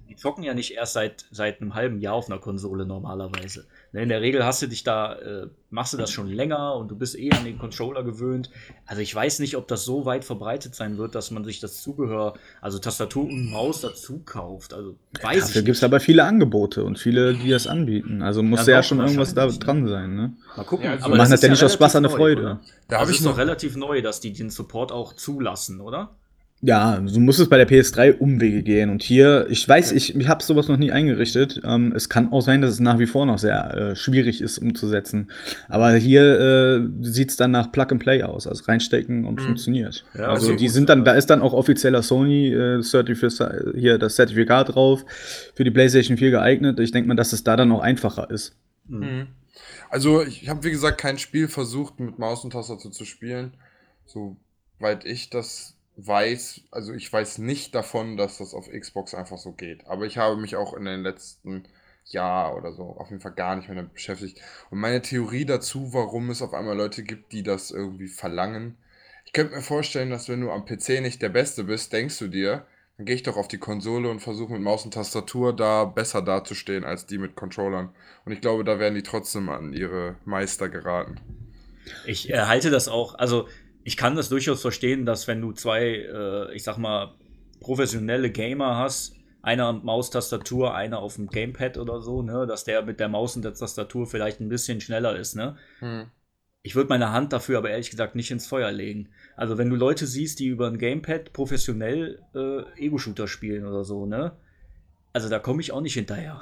die zocken ja nicht erst seit, seit einem halben Jahr auf einer Konsole normalerweise. Ne, in der Regel hast du dich da, äh, machst du das schon länger und du bist eh an den Controller gewöhnt. Also ich weiß nicht, ob das so weit verbreitet sein wird, dass man sich das Zubehör, also Tastatur und Maus dazu kauft. Also weiß Dafür gibt es aber viele Angebote und viele, die das anbieten. Also muss ja, ja schon irgendwas da dran sein. Ne? Mal gucken. Ja, also aber machen das ja nicht aus Spaß an der Freude. Oder? Da habe ich noch relativ neu, dass die den Support auch zulassen, oder? Ja, du musst es bei der PS3 Umwege gehen. Und hier, ich weiß, ich, ich habe sowas noch nie eingerichtet. Ähm, es kann auch sein, dass es nach wie vor noch sehr äh, schwierig ist umzusetzen. Aber hier äh, sieht es dann nach Plug and Play aus, also reinstecken und mhm. funktioniert. Ja, also die sind dann, da ist dann auch offizieller Sony äh, hier das Zertifikat drauf für die PlayStation 4 geeignet. Ich denke mal, dass es da dann auch einfacher ist. Mhm. mhm. Also ich habe wie gesagt kein Spiel versucht mit Maus und Tastatur zu spielen, soweit ich das weiß, also ich weiß nicht davon, dass das auf Xbox einfach so geht. Aber ich habe mich auch in den letzten Jahr oder so auf jeden Fall gar nicht mehr damit beschäftigt. Und meine Theorie dazu, warum es auf einmal Leute gibt, die das irgendwie verlangen. Ich könnte mir vorstellen, dass wenn du am PC nicht der Beste bist, denkst du dir, dann gehe ich doch auf die Konsole und versuche mit Maus und Tastatur da besser dazustehen als die mit Controllern. Und ich glaube, da werden die trotzdem an ihre Meister geraten. Ich äh, halte das auch, also ich kann das durchaus verstehen, dass wenn du zwei, äh, ich sag mal, professionelle Gamer hast, einer Maustastatur, einer auf dem Gamepad oder so, ne, dass der mit der Maus und der Tastatur vielleicht ein bisschen schneller ist, ne? Hm. Ich würde meine Hand dafür aber ehrlich gesagt nicht ins Feuer legen. Also wenn du Leute siehst, die über ein Gamepad professionell äh, Ego-Shooter spielen oder so, ne? Also da komme ich auch nicht hinterher.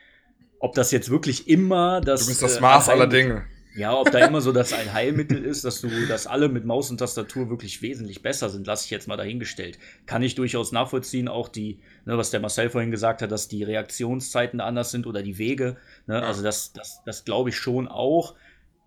Ob das jetzt wirklich immer das. Du bist das äh, Maß aller Dinge. Ja, ob da immer so das ein Heilmittel ist, dass du, dass alle mit Maus und Tastatur wirklich wesentlich besser sind, lasse ich jetzt mal dahingestellt. Kann ich durchaus nachvollziehen, auch die, ne, was der Marcel vorhin gesagt hat, dass die Reaktionszeiten anders sind oder die Wege. Ne? Also das, das, das glaube ich schon auch.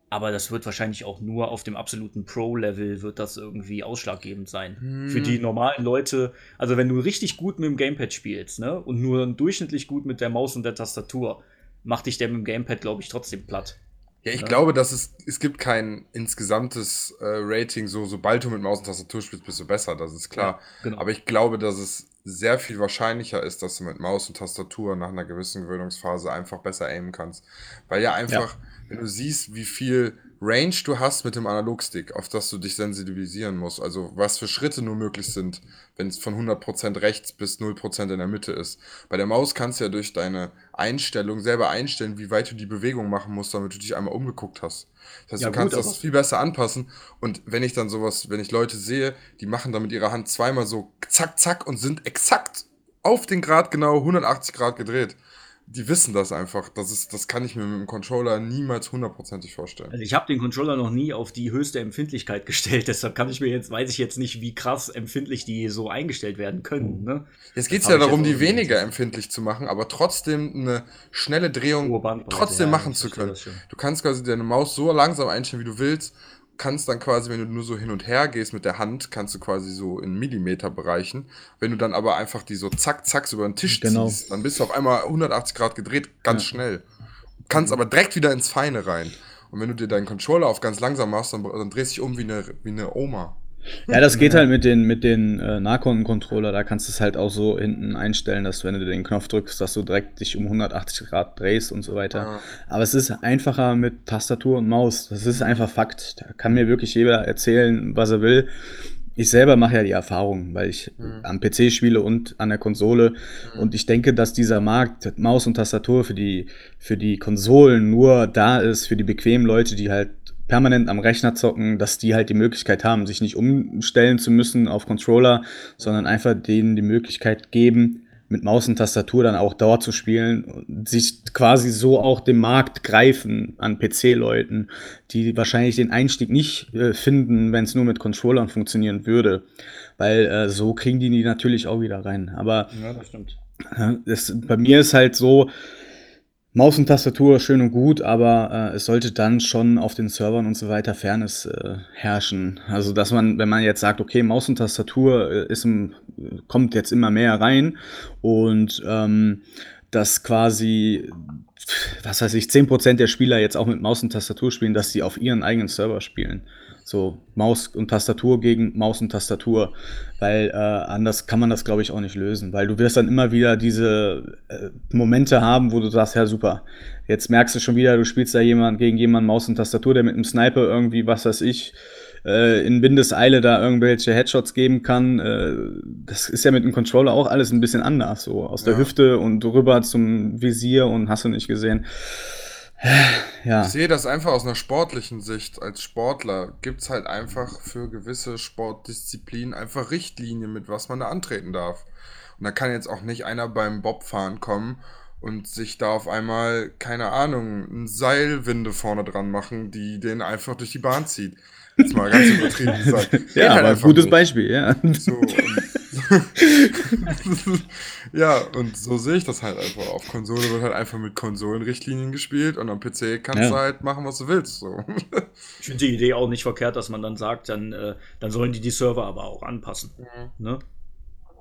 Aber das wird wahrscheinlich auch nur auf dem absoluten Pro-Level wird das irgendwie ausschlaggebend sein. Hm. Für die normalen Leute, also wenn du richtig gut mit dem Gamepad spielst, ne, und nur durchschnittlich gut mit der Maus und der Tastatur, macht dich der mit dem Gamepad, glaube ich, trotzdem platt. Ja, ich ja. glaube, dass es, es gibt kein insgesamtes äh, Rating, so sobald du mit Maus und Tastatur spielst, bist du besser, das ist klar. Ja, genau. Aber ich glaube, dass es sehr viel wahrscheinlicher ist, dass du mit Maus und Tastatur nach einer gewissen Gewöhnungsphase einfach besser aimen kannst. Weil ja einfach, ja. wenn du siehst, wie viel Range du hast mit dem Analogstick, auf das du dich sensibilisieren musst. Also was für Schritte nur möglich sind, wenn es von 100% rechts bis 0% in der Mitte ist. Bei der Maus kannst du ja durch deine Einstellung selber einstellen, wie weit du die Bewegung machen musst, damit du dich einmal umgeguckt hast. Das heißt, ja, du kannst gut, das viel besser anpassen. Und wenn ich dann sowas, wenn ich Leute sehe, die machen dann mit ihrer Hand zweimal so zack, zack und sind exakt auf den Grad genau 180 Grad gedreht die wissen das einfach. Das, ist, das kann ich mir mit dem Controller niemals hundertprozentig vorstellen. Also ich habe den Controller noch nie auf die höchste Empfindlichkeit gestellt, deshalb kann ich mir jetzt, weiß ich jetzt nicht, wie krass empfindlich die so eingestellt werden können. Ne? Jetzt geht es ja darum, die weniger empfindlich zu machen, aber trotzdem eine schnelle Drehung trotzdem ja, machen zu können. Du kannst quasi deine Maus so langsam einstellen, wie du willst kannst dann quasi, wenn du nur so hin und her gehst mit der Hand, kannst du quasi so in Millimeterbereichen. Wenn du dann aber einfach die so zack, zack über den Tisch genau. ziehst, dann bist du auf einmal 180 Grad gedreht, ganz ja. schnell. Kannst aber direkt wieder ins Feine rein. Und wenn du dir deinen Controller auf ganz langsam machst, dann, dann drehst du dich um wie eine, wie eine Oma. Ja, das geht halt mit den, mit den äh, Nahkunden-Controller, da kannst du es halt auch so hinten einstellen, dass wenn du den Knopf drückst, dass du direkt dich um 180 Grad drehst und so weiter. Ja. Aber es ist einfacher mit Tastatur und Maus. Das ist einfach Fakt. Da kann mir wirklich jeder erzählen, was er will. Ich selber mache ja die Erfahrung, weil ich mhm. am PC spiele und an der Konsole. Mhm. Und ich denke, dass dieser Markt Maus und Tastatur für die, für die Konsolen nur da ist, für die bequemen Leute, die halt permanent am Rechner zocken, dass die halt die Möglichkeit haben, sich nicht umstellen zu müssen auf Controller, sondern einfach denen die Möglichkeit geben, mit Maus und Tastatur dann auch dort zu spielen und sich quasi so auch dem Markt greifen an PC-Leuten, die wahrscheinlich den Einstieg nicht äh, finden, wenn es nur mit Controllern funktionieren würde. Weil äh, so kriegen die die natürlich auch wieder rein. Aber ja, das stimmt. Das, bei mir ist halt so, Maus und Tastatur schön und gut, aber äh, es sollte dann schon auf den Servern und so weiter Fairness äh, herrschen. Also dass man, wenn man jetzt sagt, okay, Maus und Tastatur äh, ist im, kommt jetzt immer mehr rein und ähm, dass quasi, was weiß ich, 10% der Spieler jetzt auch mit Maus und Tastatur spielen, dass sie auf ihren eigenen Server spielen. So Maus und Tastatur gegen Maus und Tastatur. Weil äh, anders kann man das, glaube ich, auch nicht lösen. Weil du wirst dann immer wieder diese äh, Momente haben, wo du sagst, ja super, jetzt merkst du schon wieder, du spielst da jemand gegen jemanden Maus und Tastatur, der mit einem Sniper irgendwie, was weiß ich, äh, in Windeseile da irgendwelche Headshots geben kann. Äh, das ist ja mit dem Controller auch alles ein bisschen anders. So aus der Hüfte und rüber zum Visier und hast du nicht gesehen. Ja. Ich sehe das einfach aus einer sportlichen Sicht. Als Sportler gibt es halt einfach für gewisse Sportdisziplinen einfach Richtlinien, mit was man da antreten darf. Und da kann jetzt auch nicht einer beim Bobfahren kommen und sich da auf einmal, keine Ahnung, ein Seilwinde vorne dran machen, die den einfach durch die Bahn zieht. Jetzt mal ganz übertrieben gesagt. ja, halt aber ein gutes nicht. Beispiel, ja. So, ja, und so sehe ich das halt einfach. Auf Konsole wird halt einfach mit Konsolenrichtlinien gespielt und am PC kannst Ja. du halt machen, was du willst. So. Ich finde die Idee auch nicht verkehrt, dass man dann sagt, dann, äh, dann sollen die die Server aber auch anpassen. Ne?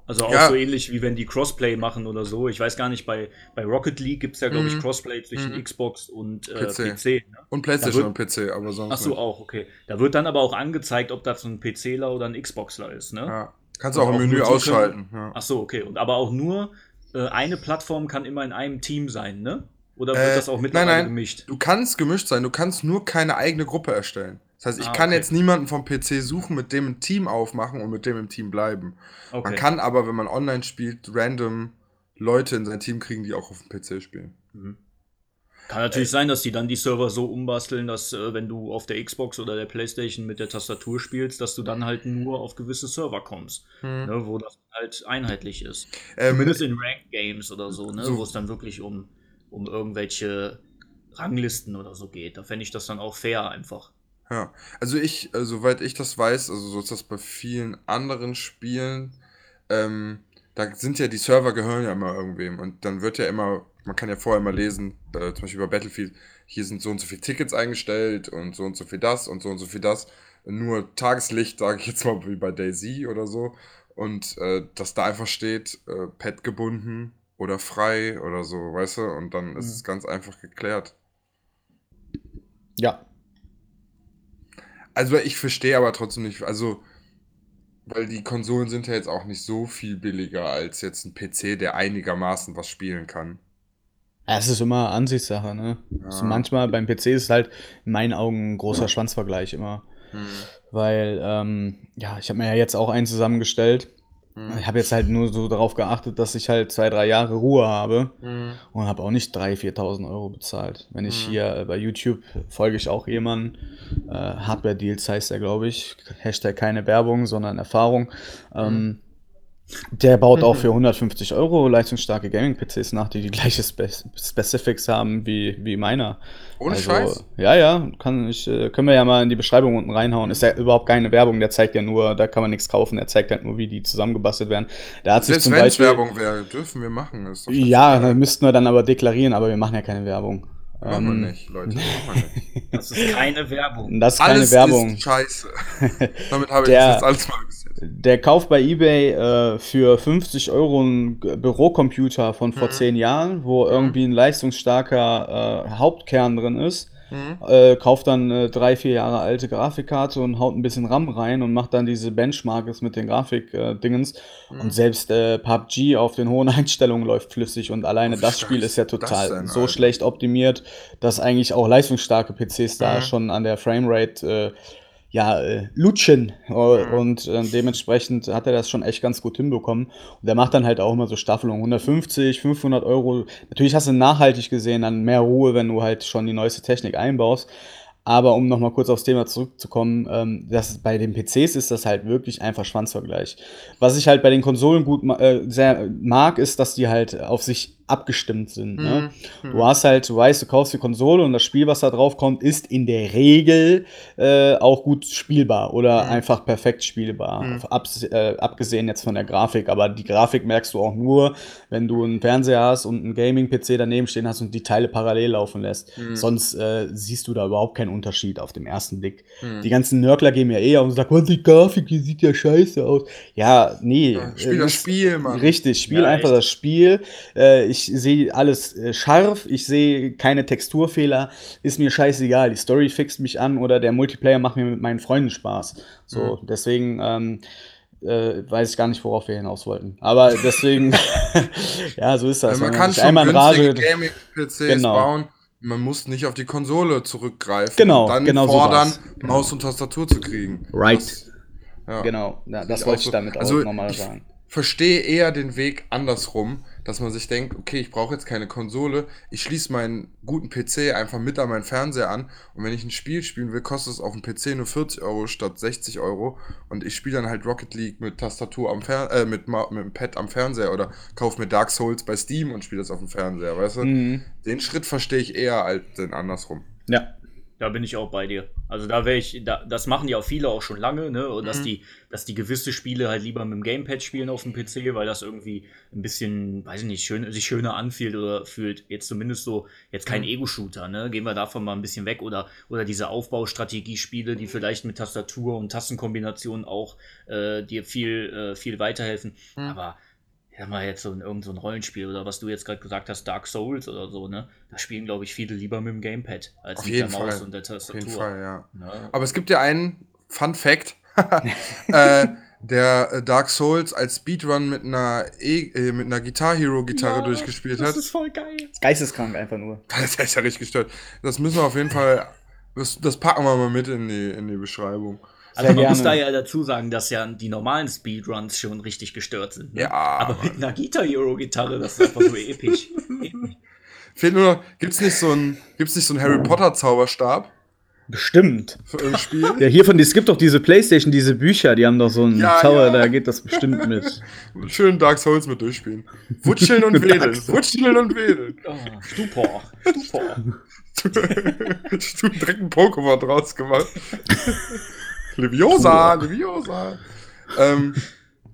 Also auch Ja. so ähnlich wie wenn die Crossplay machen oder so. Ich weiß gar nicht, bei, bei Rocket League gibt es ja, glaube ich, Mhm. Crossplay zwischen Mhm. Xbox und äh, PC. PC. ne? Und Playstation Da und PC, aber sonst Ach so, nicht. auch, okay. Da wird dann aber auch angezeigt, ob das ein PCler oder ein Xboxler ist, ne? Ja. Kannst du Und auch im Menü ausschalten. Ja. Ach so, okay. Und aber auch nur äh, eine Plattform kann immer in einem Team sein, ne? Oder wird Äh, das auch nein, mittlerweile nein. gemischt? Du kannst gemischt sein, du kannst nur keine eigene Gruppe erstellen. Das heißt, ich Ah, kann okay. jetzt niemanden vom PC suchen, mit dem ein Team aufmachen und mit dem im Team bleiben. Okay. Man kann aber, wenn man online spielt, random Leute in sein Team kriegen, die auch auf dem PC spielen. Mhm. Kann natürlich sein, dass die dann die Server so umbasteln, dass äh, wenn du auf der Xbox oder der Playstation mit der Tastatur spielst, dass du dann halt nur auf gewisse Server kommst, ne, wo das halt einheitlich ist. Ähm, Zumindest in Ranked Games oder so, ne, So. wo es dann wirklich um, um irgendwelche Ranglisten oder so geht. Da fände ich das dann auch fair einfach. Ja, also ich, äh, soweit ich das weiß, also so ist das bei vielen anderen Spielen, ähm, da sind ja die Server gehören ja immer irgendwem und dann wird ja immer, man kann ja vorher mal lesen, äh, zum Beispiel bei Battlefield, hier sind so und so viele Tickets eingestellt und so und so viel das und so und so viel das. Nur Tageslicht, sage ich jetzt mal, wie bei Daisy oder so. Und äh, dass da einfach steht, äh, Pet gebunden oder frei oder so, weißt du? Und dann ist Mhm. es ganz einfach geklärt. Ja. Also ich verstehe aber trotzdem nicht, also weil die Konsolen sind ja jetzt auch nicht so viel billiger als jetzt ein PC, der einigermaßen was spielen kann. Es ist immer Ansichtssache, ne? Also Ja. manchmal beim PC ist es halt in meinen Augen ein großer Schwanzvergleich immer. Weil, ähm, ja, ich habe mir ja jetzt auch einen zusammengestellt. Hm. Ich habe jetzt halt nur so darauf geachtet, dass ich halt zwei, drei Jahre Ruhe habe Hm. und habe auch nicht 3.000, 4.000 Euro bezahlt. Wenn ich Mhm. hier bei YouTube folge ich auch jemanden, äh, Hardware Deals heißt er, glaube ich. Hashtag keine Werbung, sondern Erfahrung. Ähm, der baut auch für 150 Euro leistungsstarke Gaming-PCs nach, die die gleiche Spe Specifics haben wie, wie meiner. Ohne Also, Scheiß? Ja, ja, kann ich, äh, können wir ja mal in die Beschreibung unten reinhauen. Ist ja überhaupt keine Werbung, der zeigt ja nur, da kann man nichts kaufen, der zeigt halt nur, wie die zusammengebastelt werden. Da hat sich Selbst zum wenn es Beispiel. Werbung wäre, dürfen wir machen. Ist Ja, dann müssten wir dann aber deklarieren, aber wir machen ja keine Werbung. Machen wir Ähm, nicht, Leute. Machen wir nicht. Das ist keine Werbung. Das ist keine Alles Werbung. ist scheiße. Damit habe ich das jetzt alles mal gesagt. Der kauft bei eBay äh, für 50 Euro einen Bürocomputer von vor Mhm. 10 Jahren, wo irgendwie ein leistungsstarker äh, Hauptkern drin ist. Hm? Äh, kauft dann eine drei, vier Jahre alte Grafikkarte und haut ein bisschen RAM rein und macht dann diese Benchmarks mit den Grafik-Dingens. Mhm. Und selbst äh, PUBG auf den hohen Einstellungen läuft flüssig und alleine das Spiel ist ja total denn, so schlecht optimiert, dass eigentlich auch leistungsstarke PCs da Mhm. schon an der Framerate äh, ja, äh, lutschen. Äh, Mhm. Und äh, dementsprechend hat er das schon echt ganz gut hinbekommen. Und der macht dann halt auch immer so Staffelungen. 150, 500 Euro. Natürlich hast du nachhaltig gesehen dann mehr Ruhe, wenn du halt schon die neueste Technik einbaust. Aber um nochmal kurz aufs Thema zurückzukommen, ähm, das, bei den PCs ist das halt wirklich einfach Schwanzvergleich. Was ich halt bei den Konsolen gut ma äh, sehr mag, ist, dass die halt auf sich abgestimmt sind. Ne? Mhm. Du hast halt, du weißt, du kaufst die Konsole und das Spiel, was da drauf kommt, ist in der Regel äh, auch gut spielbar oder Mhm. einfach perfekt spielbar. Mhm. Abs äh, abgesehen jetzt von der Grafik. Aber die Grafik merkst du auch nur, wenn du einen Fernseher hast und einen Gaming-PC daneben stehen hast und die Teile parallel laufen lässt. Mhm. Sonst äh, siehst du da überhaupt keinen Unterschied auf den ersten Blick. Mhm. Die ganzen Nörgler gehen ja eh auf und sagen, was die Grafik, die sieht ja scheiße aus. Ja, nee. Ja, Spiel das Spiel, Mann. Richtig, spiel Ja, einfach echt. das Spiel. Äh, ich sehe alles äh, scharf, ich sehe keine Texturfehler, ist mir scheißegal. Die Story fixt mich an oder der Multiplayer macht mir mit meinen Freunden Spaß. So, Mhm. deswegen ähm, äh, weiß ich gar nicht, worauf wir hinaus wollten. Aber deswegen, ja, so ist das. man Wenn kann schon einmal in günstige. Gaming-PCs Genau. bauen. Man muss nicht auf die Konsole zurückgreifen Genau, und dann genau fordern. Genau. Maus und Tastatur zu kriegen. Right. Das, ja. Genau, ja, das wollte ich so. damit Also, auch nochmal ich- sagen. verstehe eher den Weg andersrum, dass man sich denkt, okay, ich brauche jetzt keine Konsole, ich schließe meinen guten PC einfach mit an meinen Fernseher an und wenn ich ein Spiel spielen will, kostet es auf dem PC nur 40 Euro statt 60 Euro und ich spiele dann halt Rocket League mit Tastatur am Fer äh, mit, mit dem Pad am Fernseher oder kaufe mir Dark Souls bei Steam und spiele das auf dem Fernseher, weißt du? Mhm. Den Schritt verstehe ich eher als den andersrum. Ja. Da bin ich auch bei dir. Also da wäre ich, da, das machen ja auch viele auch schon lange, ne? Und dass Mhm. die, dass die gewisse Spiele halt lieber mit dem Gamepad spielen auf dem PC, weil das irgendwie ein bisschen, weiß ich nicht, schön, sich schöner anfühlt oder fühlt. Jetzt zumindest so, jetzt kein Mhm. Ego-Shooter, ne? Gehen wir davon mal ein bisschen weg oder, oder diese Aufbaustrategiespiele, die vielleicht mit Tastatur und Tastenkombinationen auch äh, dir viel, äh, viel weiterhelfen. Mhm. Aber ich sag mal jetzt so ein, irgend so Rollenspiel oder was du jetzt gerade gesagt hast, Dark Souls oder so, ne? Da spielen, glaube ich, viele lieber mit dem Gamepad als Auf mit jeden der Maus Fall. und der Auf Tastatur. jeden Fall, ja. Ne? Aber es gibt ja einen Fun Fact, äh, der äh, Dark Souls als Speedrun mit einer, e äh, mit einer Guitar Hero Gitarre Ja, durchgespielt Das hat. ist voll geil. Geisteskrank einfach nur. Das ist ja richtig gestört. Das müssen wir auf jeden Fall, das, das packen wir mal mit in die, in die Beschreibung. Also man gerne. muss da ja dazu sagen, dass ja die normalen Speedruns schon richtig gestört sind. Ne? Ja, Aber mit einer Guitar Hero Gitarre, das ist einfach so episch. Fehlt nur noch, gibt's nicht so ein, gibt's nicht so einen Harry Potter Zauberstab Bestimmt. für irgendein Spiel? Ja, hiervon, es gibt doch diese Playstation, diese Bücher, die haben doch so einen Ja, Zauber, ja. da geht das bestimmt mit. Schön Dark Souls mit durchspielen. Wutscheln und wedeln. Wutscheln und wedeln. Oh, Stupor. Stupor. du direkt ein Pokémon draus gemacht. Leviosa, Leviosa. Ähm,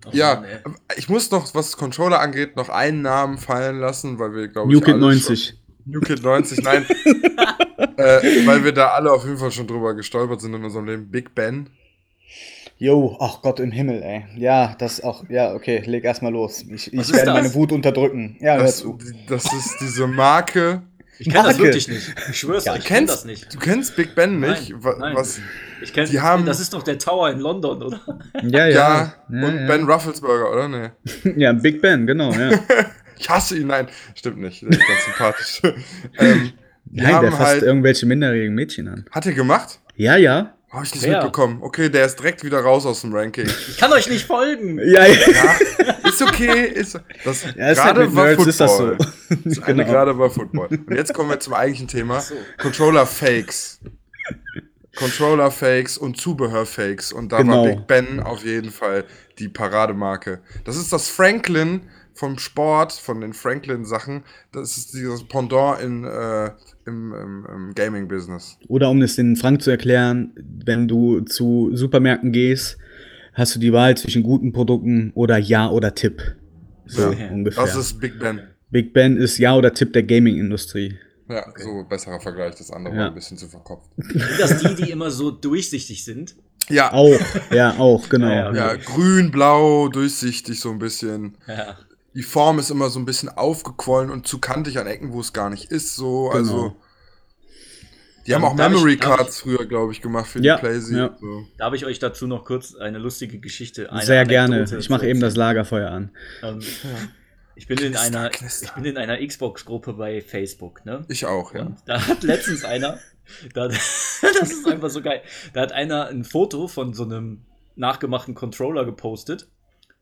Oh ja, Mann, ich muss noch, was Controller angeht, noch einen Namen fallen lassen, weil wir, glaube New ich, Kid alle 90. Schon, New Kid 90, nein. äh, weil wir da alle auf jeden Fall schon drüber gestolpert sind in unserem Leben. Big Ben. Jo, ach Gott im Himmel, ey. Ja, das auch, ja, okay, leg erstmal los. Ich, ich werde das? meine Wut unterdrücken. Ja, hör Das, zu. das ist diese Marke. Ich kenne das wirklich nicht. Ich schwör's Ja, euch, ich kenne das nicht. Du kennst Big Ben nicht? Nein, Wa- nein. Was, Ich kenn, Die haben- das ist doch der Tower in London, oder? Ja, ja, ja. und ja, Ben Rufflesberger, oder? Nee. Ja, Big Ben, genau, ja. Ich hasse ihn, nein. Stimmt nicht. Der ist ganz sympathisch. ähm, die Nein, der fasst halt. irgendwelche minderjährigen Mädchen an. Hat er gemacht? Ja, ja. Habe ich nicht Wer? mitbekommen. Okay, der ist direkt wieder raus aus dem Ranking. Ich kann euch nicht folgen. Ja, ja. Ja, ist okay. Ist, das Ja, ist halt mit Nerds ist das so. Genau. gerade war Football. Und jetzt kommen wir zum eigentlichen Thema. So. Controller-Fakes. Controller-Fakes und Zubehör-Fakes. Und da Genau. war Big Ben auf jeden Fall die Parademarke. Das ist das Franklin vom Sport, von den Franklin-Sachen. Das ist dieses Pendant in, äh, im, im, im Gaming-Business. Oder um es den Frank zu erklären, wenn du zu Supermärkten gehst, hast du die Wahl zwischen guten Produkten oder Ja oder Tipp. So Ja. ungefähr. Das ist Big Ben. Big Ben ist Ja oder Tipp der Gaming-Industrie. Ja, so besserer Vergleich. Das andere Ja. ein bisschen zu verkopft. Sind das die, die immer so durchsichtig sind? Ja, Auch, ja, auch, genau. Ja, ja, grün, blau, durchsichtig so ein bisschen. Ja. Die Form ist immer so ein bisschen aufgequollen und zu kantig an Ecken, wo es gar nicht ist. So, Genau. also. Die haben auch darf ich- Memory darf Cards früher, glaube ich, gemacht für Ja, die Playsee. ja. So. Darf ich euch dazu noch kurz eine lustige Geschichte eine Sehr gerne. Anekdote Ich mache eben das? Lagerfeuer an. Ähm, ich bin in Knister, einer, knister. ich bin in einer Xbox-Gruppe bei Facebook, ne? Ich auch, ja. Und da hat letztens einer, da, das ist einfach so geil, da hat einer ein Foto von so einem nachgemachten Controller gepostet,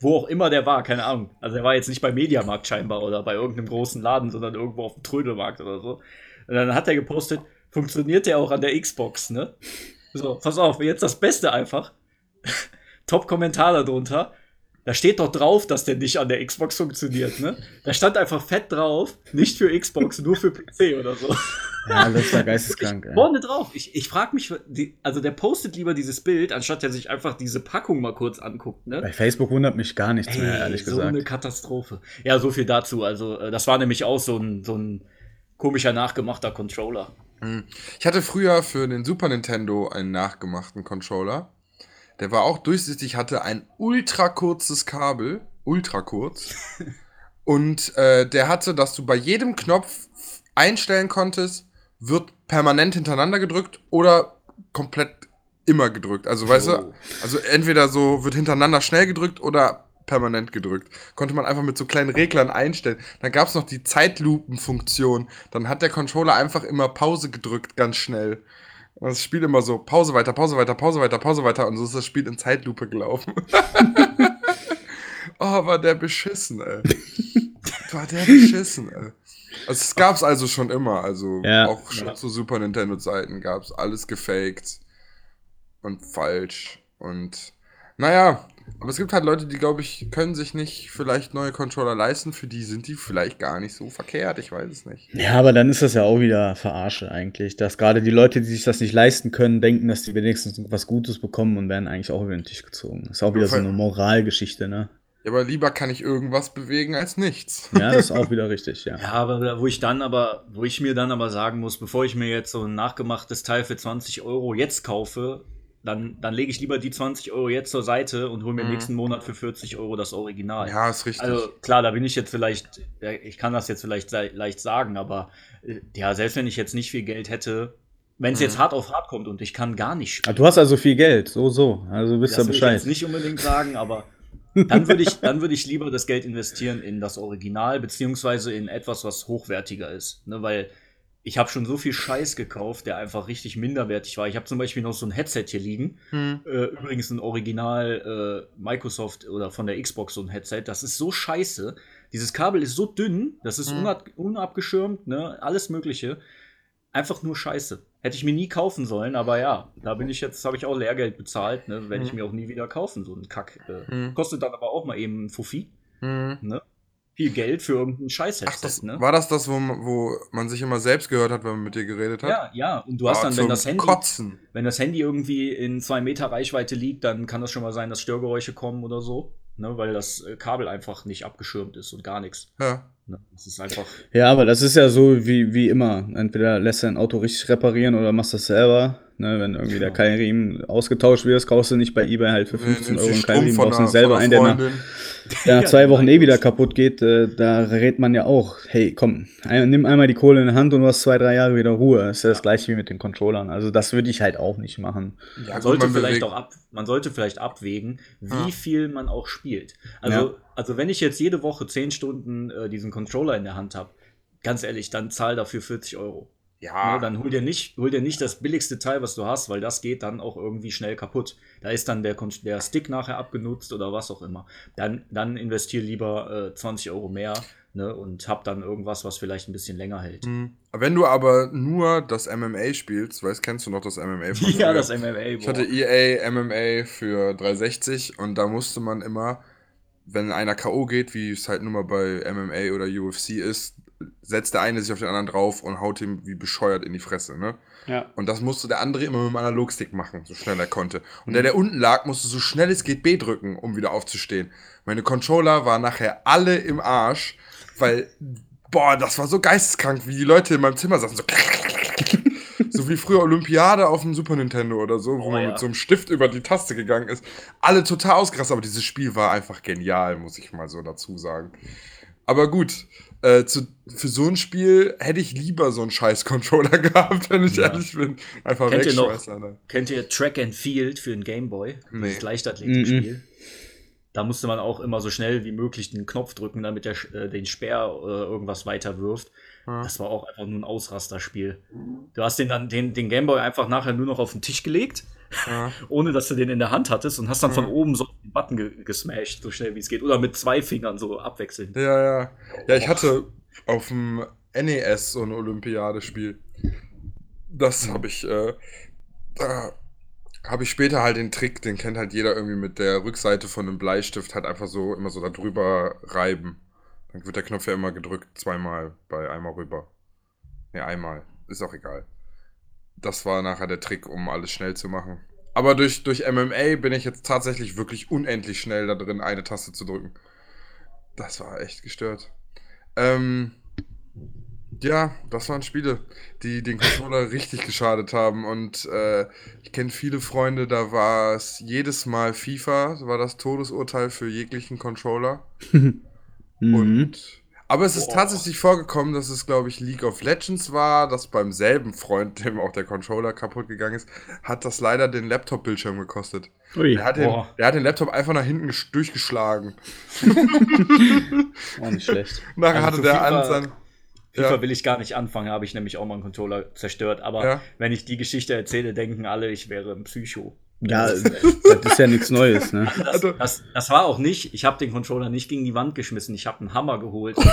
wo auch immer der war, keine Ahnung. Also er war jetzt nicht bei Mediamarkt scheinbar oder bei irgendeinem großen Laden, sondern irgendwo auf dem Trödelmarkt oder so. Und dann hat er gepostet, funktioniert der auch an der Xbox, ne? So, pass auf, jetzt das Beste einfach. Top-Kommentar darunter. Da steht doch drauf, dass der nicht an der Xbox funktioniert, ne? Da stand einfach fett drauf, nicht für Xbox, nur für PC oder so. Ja, das war geisteskrank. ey. Vorne drauf. Ich, ich frage mich, die, also der postet lieber dieses Bild, anstatt er sich einfach diese Packung mal kurz anguckt, ne? Bei Facebook wundert mich gar nichts mehr, Ey, ehrlich so gesagt. eine Katastrophe. Ja, so viel dazu. Also, äh, das war nämlich auch so ein, so ein komischer nachgemachter Controller. Hm. Ich hatte früher für den Super Nintendo einen nachgemachten Controller. Der war auch durchsichtig, hatte ein ultra kurzes Kabel, ultra kurz. Und äh, der hatte, dass du bei jedem Knopf einstellen konntest, wird permanent hintereinander gedrückt oder komplett immer gedrückt. Also, weißt Oh. du, also entweder so wird hintereinander schnell gedrückt oder permanent gedrückt. Konnte man einfach mit so kleinen Reglern einstellen. Dann gab es noch die Zeitlupenfunktion. Dann hat der Controller einfach immer Pause gedrückt, ganz schnell. Und das Spiel immer so, Pause weiter, Pause weiter, Pause weiter, Pause weiter. Und so ist das Spiel in Zeitlupe gelaufen. oh, war der beschissen, ey. War der beschissen, ey. Also, es gab's also schon immer. Also Ja. auch schon Ja. zu Super Nintendo-Zeiten gab's alles gefaked und falsch. Und naja, Aber es gibt halt Leute, die, glaube ich, können sich nicht vielleicht neue Controller leisten. Für die sind die vielleicht gar nicht so verkehrt. Ich weiß es nicht. Ja, aber dann ist das ja auch wieder Verarsche eigentlich. Dass gerade die Leute, die sich das nicht leisten können, denken, dass die wenigstens was Gutes bekommen und werden eigentlich auch über den Tisch gezogen. Das ist auch wieder so eine Moralgeschichte, ne? Ja, aber lieber kann ich irgendwas bewegen als nichts. Ja, das ist auch wieder richtig, ja. Ja, aber wo ich dann aber, wo ich mir dann aber sagen muss, bevor ich mir jetzt so ein nachgemachtes Teil für 20 Euro jetzt kaufe, dann, dann lege ich lieber die 20 Euro jetzt zur Seite und hole mir mhm. nächsten Monat für 40 Euro das Original. Ja, ist richtig. Also klar, da bin ich jetzt vielleicht, ich kann das jetzt vielleicht leicht sagen, aber äh, ja, selbst wenn ich jetzt nicht viel Geld hätte, wenn es mhm. jetzt hart auf hart kommt und ich kann gar nicht spielen. Du hast also viel Geld, so, so. Also bist du ja Bescheid. Das will ich jetzt nicht unbedingt sagen, aber dann würde ich, dann ich lieber das Geld investieren in das Original, beziehungsweise in etwas, was hochwertiger ist. Ne, weil ich habe schon so viel Scheiß gekauft, der einfach richtig minderwertig war. Ich habe zum Beispiel noch so ein Headset hier liegen. Hm. Äh, übrigens ein Original äh, Microsoft oder von der Xbox so ein Headset. Das ist so scheiße. Dieses Kabel ist so dünn, das ist hm. unab unabgeschirmt, ne? Alles Mögliche. Einfach nur scheiße. Hätte ich mir nie kaufen sollen, aber ja, da bin ich jetzt, habe ich auch Lehrgeld bezahlt, ne? Werde ich mhm. mir auch nie wieder kaufen, so ein Kack. Äh, mhm. Kostet dann aber auch mal eben ein Fuffi. Mhm. Ne? Viel Geld für irgendeinen scheiß das, ne? War das das, wo, wo man sich immer selbst gehört hat, wenn man mit dir geredet hat? Ja, ja. Und du hast aber dann, wenn das Handy, Kotzen. wenn das Handy irgendwie in zwei Meter Reichweite liegt, dann kann das schon mal sein, dass Störgeräusche kommen oder so, ne? Weil das äh, Kabel einfach nicht abgeschirmt ist und gar nichts. Ja. Ne? Das ist einfach. Ja, aber das ist ja so wie, wie immer. Entweder lässt du dein Auto richtig reparieren oder machst das selber. Ne, wenn irgendwie der Keilriemen ausgetauscht wird, kaufst du nicht bei eBay halt für 15 nee, Euro einen Keilriemen, brauchst du selber einen, der nach, der nach zwei Wochen eh wieder kaputt geht. Äh, da rät man ja auch, hey, komm, ein, nimm einmal die Kohle in die Hand und du hast zwei, drei Jahre wieder Ruhe. Das ist ja das gleiche wie mit den Controllern. Also das würde ich halt auch nicht machen. Ja, man, sollte man vielleicht auch ab, man sollte vielleicht abwägen, wie ja. viel man auch spielt. Also, ja. also wenn ich jetzt jede Woche 10 Stunden äh, diesen Controller in der Hand habe, ganz ehrlich, dann zahl dafür 40 Euro. Ja. Ne, dann hol dir, nicht, hol dir nicht das billigste Teil, was du hast, weil das geht dann auch irgendwie schnell kaputt. Da ist dann der, der Stick nachher abgenutzt oder was auch immer. Dann, dann investier lieber äh, 20 Euro mehr ne, und hab dann irgendwas, was vielleicht ein bisschen länger hält. Mhm. Wenn du aber nur das MMA spielst, weißt, kennst du noch das MMA von Ja, das MMA. Boah. Ich hatte EA MMA für 360 und da musste man immer, wenn einer K.O. geht, wie es halt nun mal bei MMA oder UFC ist, setzt der eine sich auf den anderen drauf und haut ihm wie bescheuert in die Fresse, ne? Ja. Und das musste der andere immer mit dem Analogstick machen, so schnell er konnte. Und mhm. der, der unten lag, musste so schnell es geht B drücken, um wieder aufzustehen. Meine Controller waren nachher alle im Arsch, weil, boah, das war so geisteskrank, wie die Leute in meinem Zimmer saßen, so so wie früher Olympiade auf dem Super Nintendo oder so, wo oh, man ja. mit so einem Stift über die Taste gegangen ist. Alle total ausgerastet, aber dieses Spiel war einfach genial, muss ich mal so dazu sagen. Aber gut, äh, zu, für so ein Spiel hätte ich lieber so einen scheiß Controller gehabt, wenn ich ja. ehrlich bin. Einfach kennt ihr noch, Kennt ihr Track and Field für ein Gameboy? Nee. Das Leichtathletikspiel. Mhm. Da musste man auch immer so schnell wie möglich den Knopf drücken, damit der äh, den Speer äh, irgendwas weiter wirft. Ja. Das war auch einfach nur ein Ausrasterspiel. Du hast den dann den, den Gameboy einfach nachher nur noch auf den Tisch gelegt ja. ohne dass du den in der Hand hattest und hast dann von oben so den Button ge gesmashed, so schnell wie es geht. Oder mit zwei Fingern so abwechselnd. Ja, ja. Ja, ich hatte auf dem NES so ein Olympiadespiel. Das habe ich, äh, da habe ich später halt den Trick, den kennt halt jeder irgendwie mit der Rückseite von einem Bleistift, halt einfach so immer so da drüber reiben. Dann wird der Knopf ja immer gedrückt, zweimal bei einmal rüber. Ne, einmal. Ist auch egal das war nachher der Trick, um alles schnell zu machen. Aber durch, durch MMA bin ich jetzt tatsächlich wirklich unendlich schnell da drin, eine Taste zu drücken. Das war echt gestört. Ähm, ja, das waren Spiele, die den Controller richtig geschadet haben. Und äh, ich kenne viele Freunde, da war es jedes Mal FIFA, war das Todesurteil für jeglichen Controller. mhm. Und aber es ist Boah. tatsächlich vorgekommen, dass es, glaube ich, League of Legends war, dass beim selben Freund, dem auch der Controller kaputt gegangen ist, hat das leider den Laptop-Bildschirm gekostet. Ui, der, hat den, der hat den Laptop einfach nach hinten durchgeschlagen. auch nicht schlecht. Nachher also hatte der FIFA, an sein. FIFA ja. will ich gar nicht anfangen, habe ich nämlich auch mal einen Controller zerstört. Aber ja. wenn ich die Geschichte erzähle, denken alle, ich wäre ein Psycho. Ja, das ist ja nichts Neues, ne? Das, Also- das, das war auch nicht, ich habe den Controller nicht gegen die Wand geschmissen, ich habe einen Hammer geholt.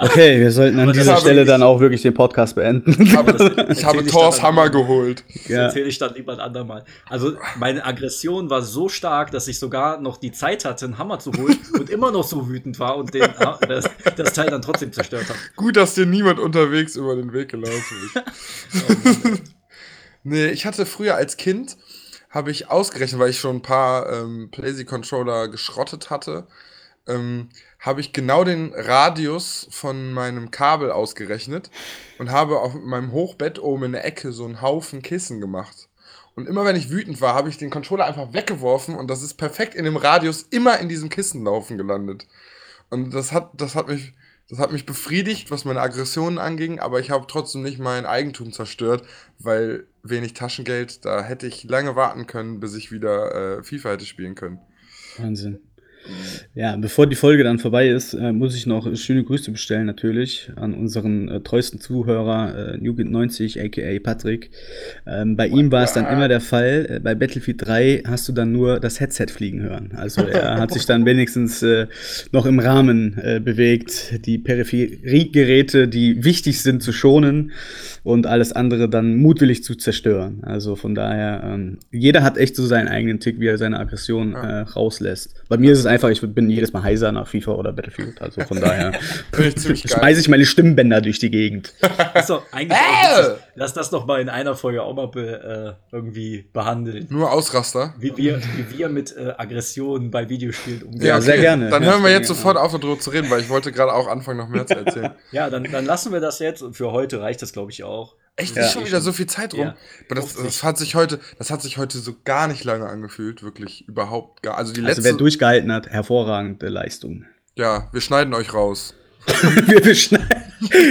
Okay, wir sollten an dieser Stelle dann auch wirklich den Podcast beenden. Ich habe, ich habe Thors Hammer geholt. Das Ja. erzähle ich dann ein andermal. Also meine Aggression war so stark, dass ich sogar noch die Zeit hatte, einen Hammer zu holen und immer noch so wütend war und den, das, das Teil dann trotzdem zerstört habe. Gut, dass dir niemand unterwegs über den Weg gelaufen ist. Nee, ich hatte früher als Kind, habe ich ausgerechnet, weil ich schon ein paar ähm, PlayStation-Controller geschrottet hatte, ähm, habe ich genau den Radius von meinem Kabel ausgerechnet und habe auf meinem Hochbett oben in der Ecke so einen Haufen Kissen gemacht. Und immer wenn ich wütend war, habe ich den Controller einfach weggeworfen und das ist perfekt in dem Radius immer in diesem Kissenlaufen gelandet. Und das hat, das hat mich, das hat mich befriedigt, was meine Aggressionen anging, aber ich habe trotzdem nicht mein Eigentum zerstört, weil wenig Taschengeld, da hätte ich lange warten können, bis ich wieder äh, FIFA hätte spielen können. Wahnsinn. Ja, bevor die Folge dann vorbei ist, äh, muss ich noch schöne Grüße bestellen, natürlich, an unseren äh, treuesten Zuhörer, äh, Nugent90, aka Patrick. Ähm, bei ihm war es dann immer der Fall, äh, bei Battlefield 3 hast du dann nur das Headset fliegen hören. Also er hat sich dann wenigstens äh, noch im Rahmen äh, bewegt, die Peripheriegeräte, die wichtig sind, zu schonen und alles andere dann mutwillig zu zerstören. Also von daher, ähm, jeder hat echt so seinen eigenen Tick, wie er seine Aggression rauslässt. Bei mir ist es einfach, ich bin jedes Mal heiser nach FIFA oder Battlefield. Also von daher schmeiße ich meine Stimmbänder durch die Gegend. Das ist doch eigentlich Äh! Lass das doch mal in einer Folge auch mal be, äh, irgendwie behandeln. Nur Ausraster. Wie wir, wie wir mit äh, Aggressionen bei Videospielen umgehen. Ja, sehr gerne. Dann Ja, hören wir jetzt sofort auf, darüber zu reden, weil ich wollte gerade auch anfangen, noch mehr zu erzählen. Ja, dann, dann lassen wir das jetzt. Und für heute reicht das, glaube ich, auch. Echt, Ja. ist schon wieder so viel Zeit rum. Ja. Aber das, das hat sich heute, das hat sich heute so gar nicht lange angefühlt, wirklich überhaupt gar. Also die Also letzte, wer durchgehalten hat, hervorragende Leistung. ja, wir schneiden euch raus. wir, wir, schneiden-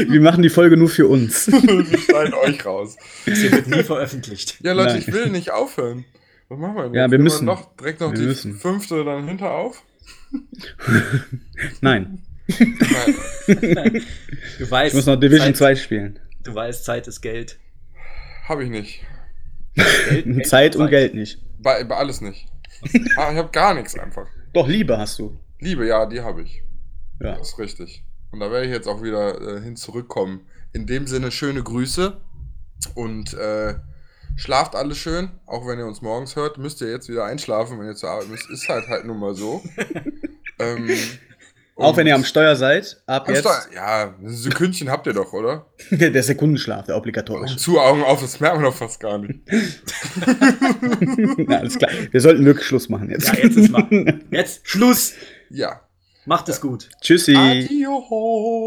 wir machen die Folge nur für uns. wir schneiden euch raus. Das hier wird nie veröffentlicht. Ja, Leute, Nein. ich will nicht aufhören. Was machen wir denn? Ja, wir Nehmen müssen. noch direkt noch Wir die müssen. fünfte dann hinter auf. Nein, Nein, Du weißt, ich muss noch Division Zeit, 2 spielen. Du weißt, Zeit ist Geld. habe ich nicht. Geld, Geld Zeit und Zeit. Geld nicht. Bei, bei alles nicht. ah, ich habe gar nichts einfach. Doch, Liebe hast du. Liebe, ja, die habe ich. Ja. Das ist richtig. Und da werde ich jetzt auch wieder äh, hin zurückkommen. In dem Sinne, schöne Grüße und äh, schlaft alle schön. Auch wenn ihr uns morgens hört, müsst ihr jetzt wieder einschlafen, wenn ihr zur Arbeit müsst. Ist halt halt nun mal so. ähm, Auch wenn ihr am und- Steuer seid, ab jetzt. Steuer- Ja, Sekündchen habt ihr doch, oder? der Sekundenschlaf, der obligatorische. Zu Augen auf, das merkt man doch fast gar nicht. Ja, alles klar. Wir sollten wirklich Schluss machen jetzt. Ja, jetzt ist mal. Jetzt Schluss. Ja. Macht es gut. Tschüssi. Adios.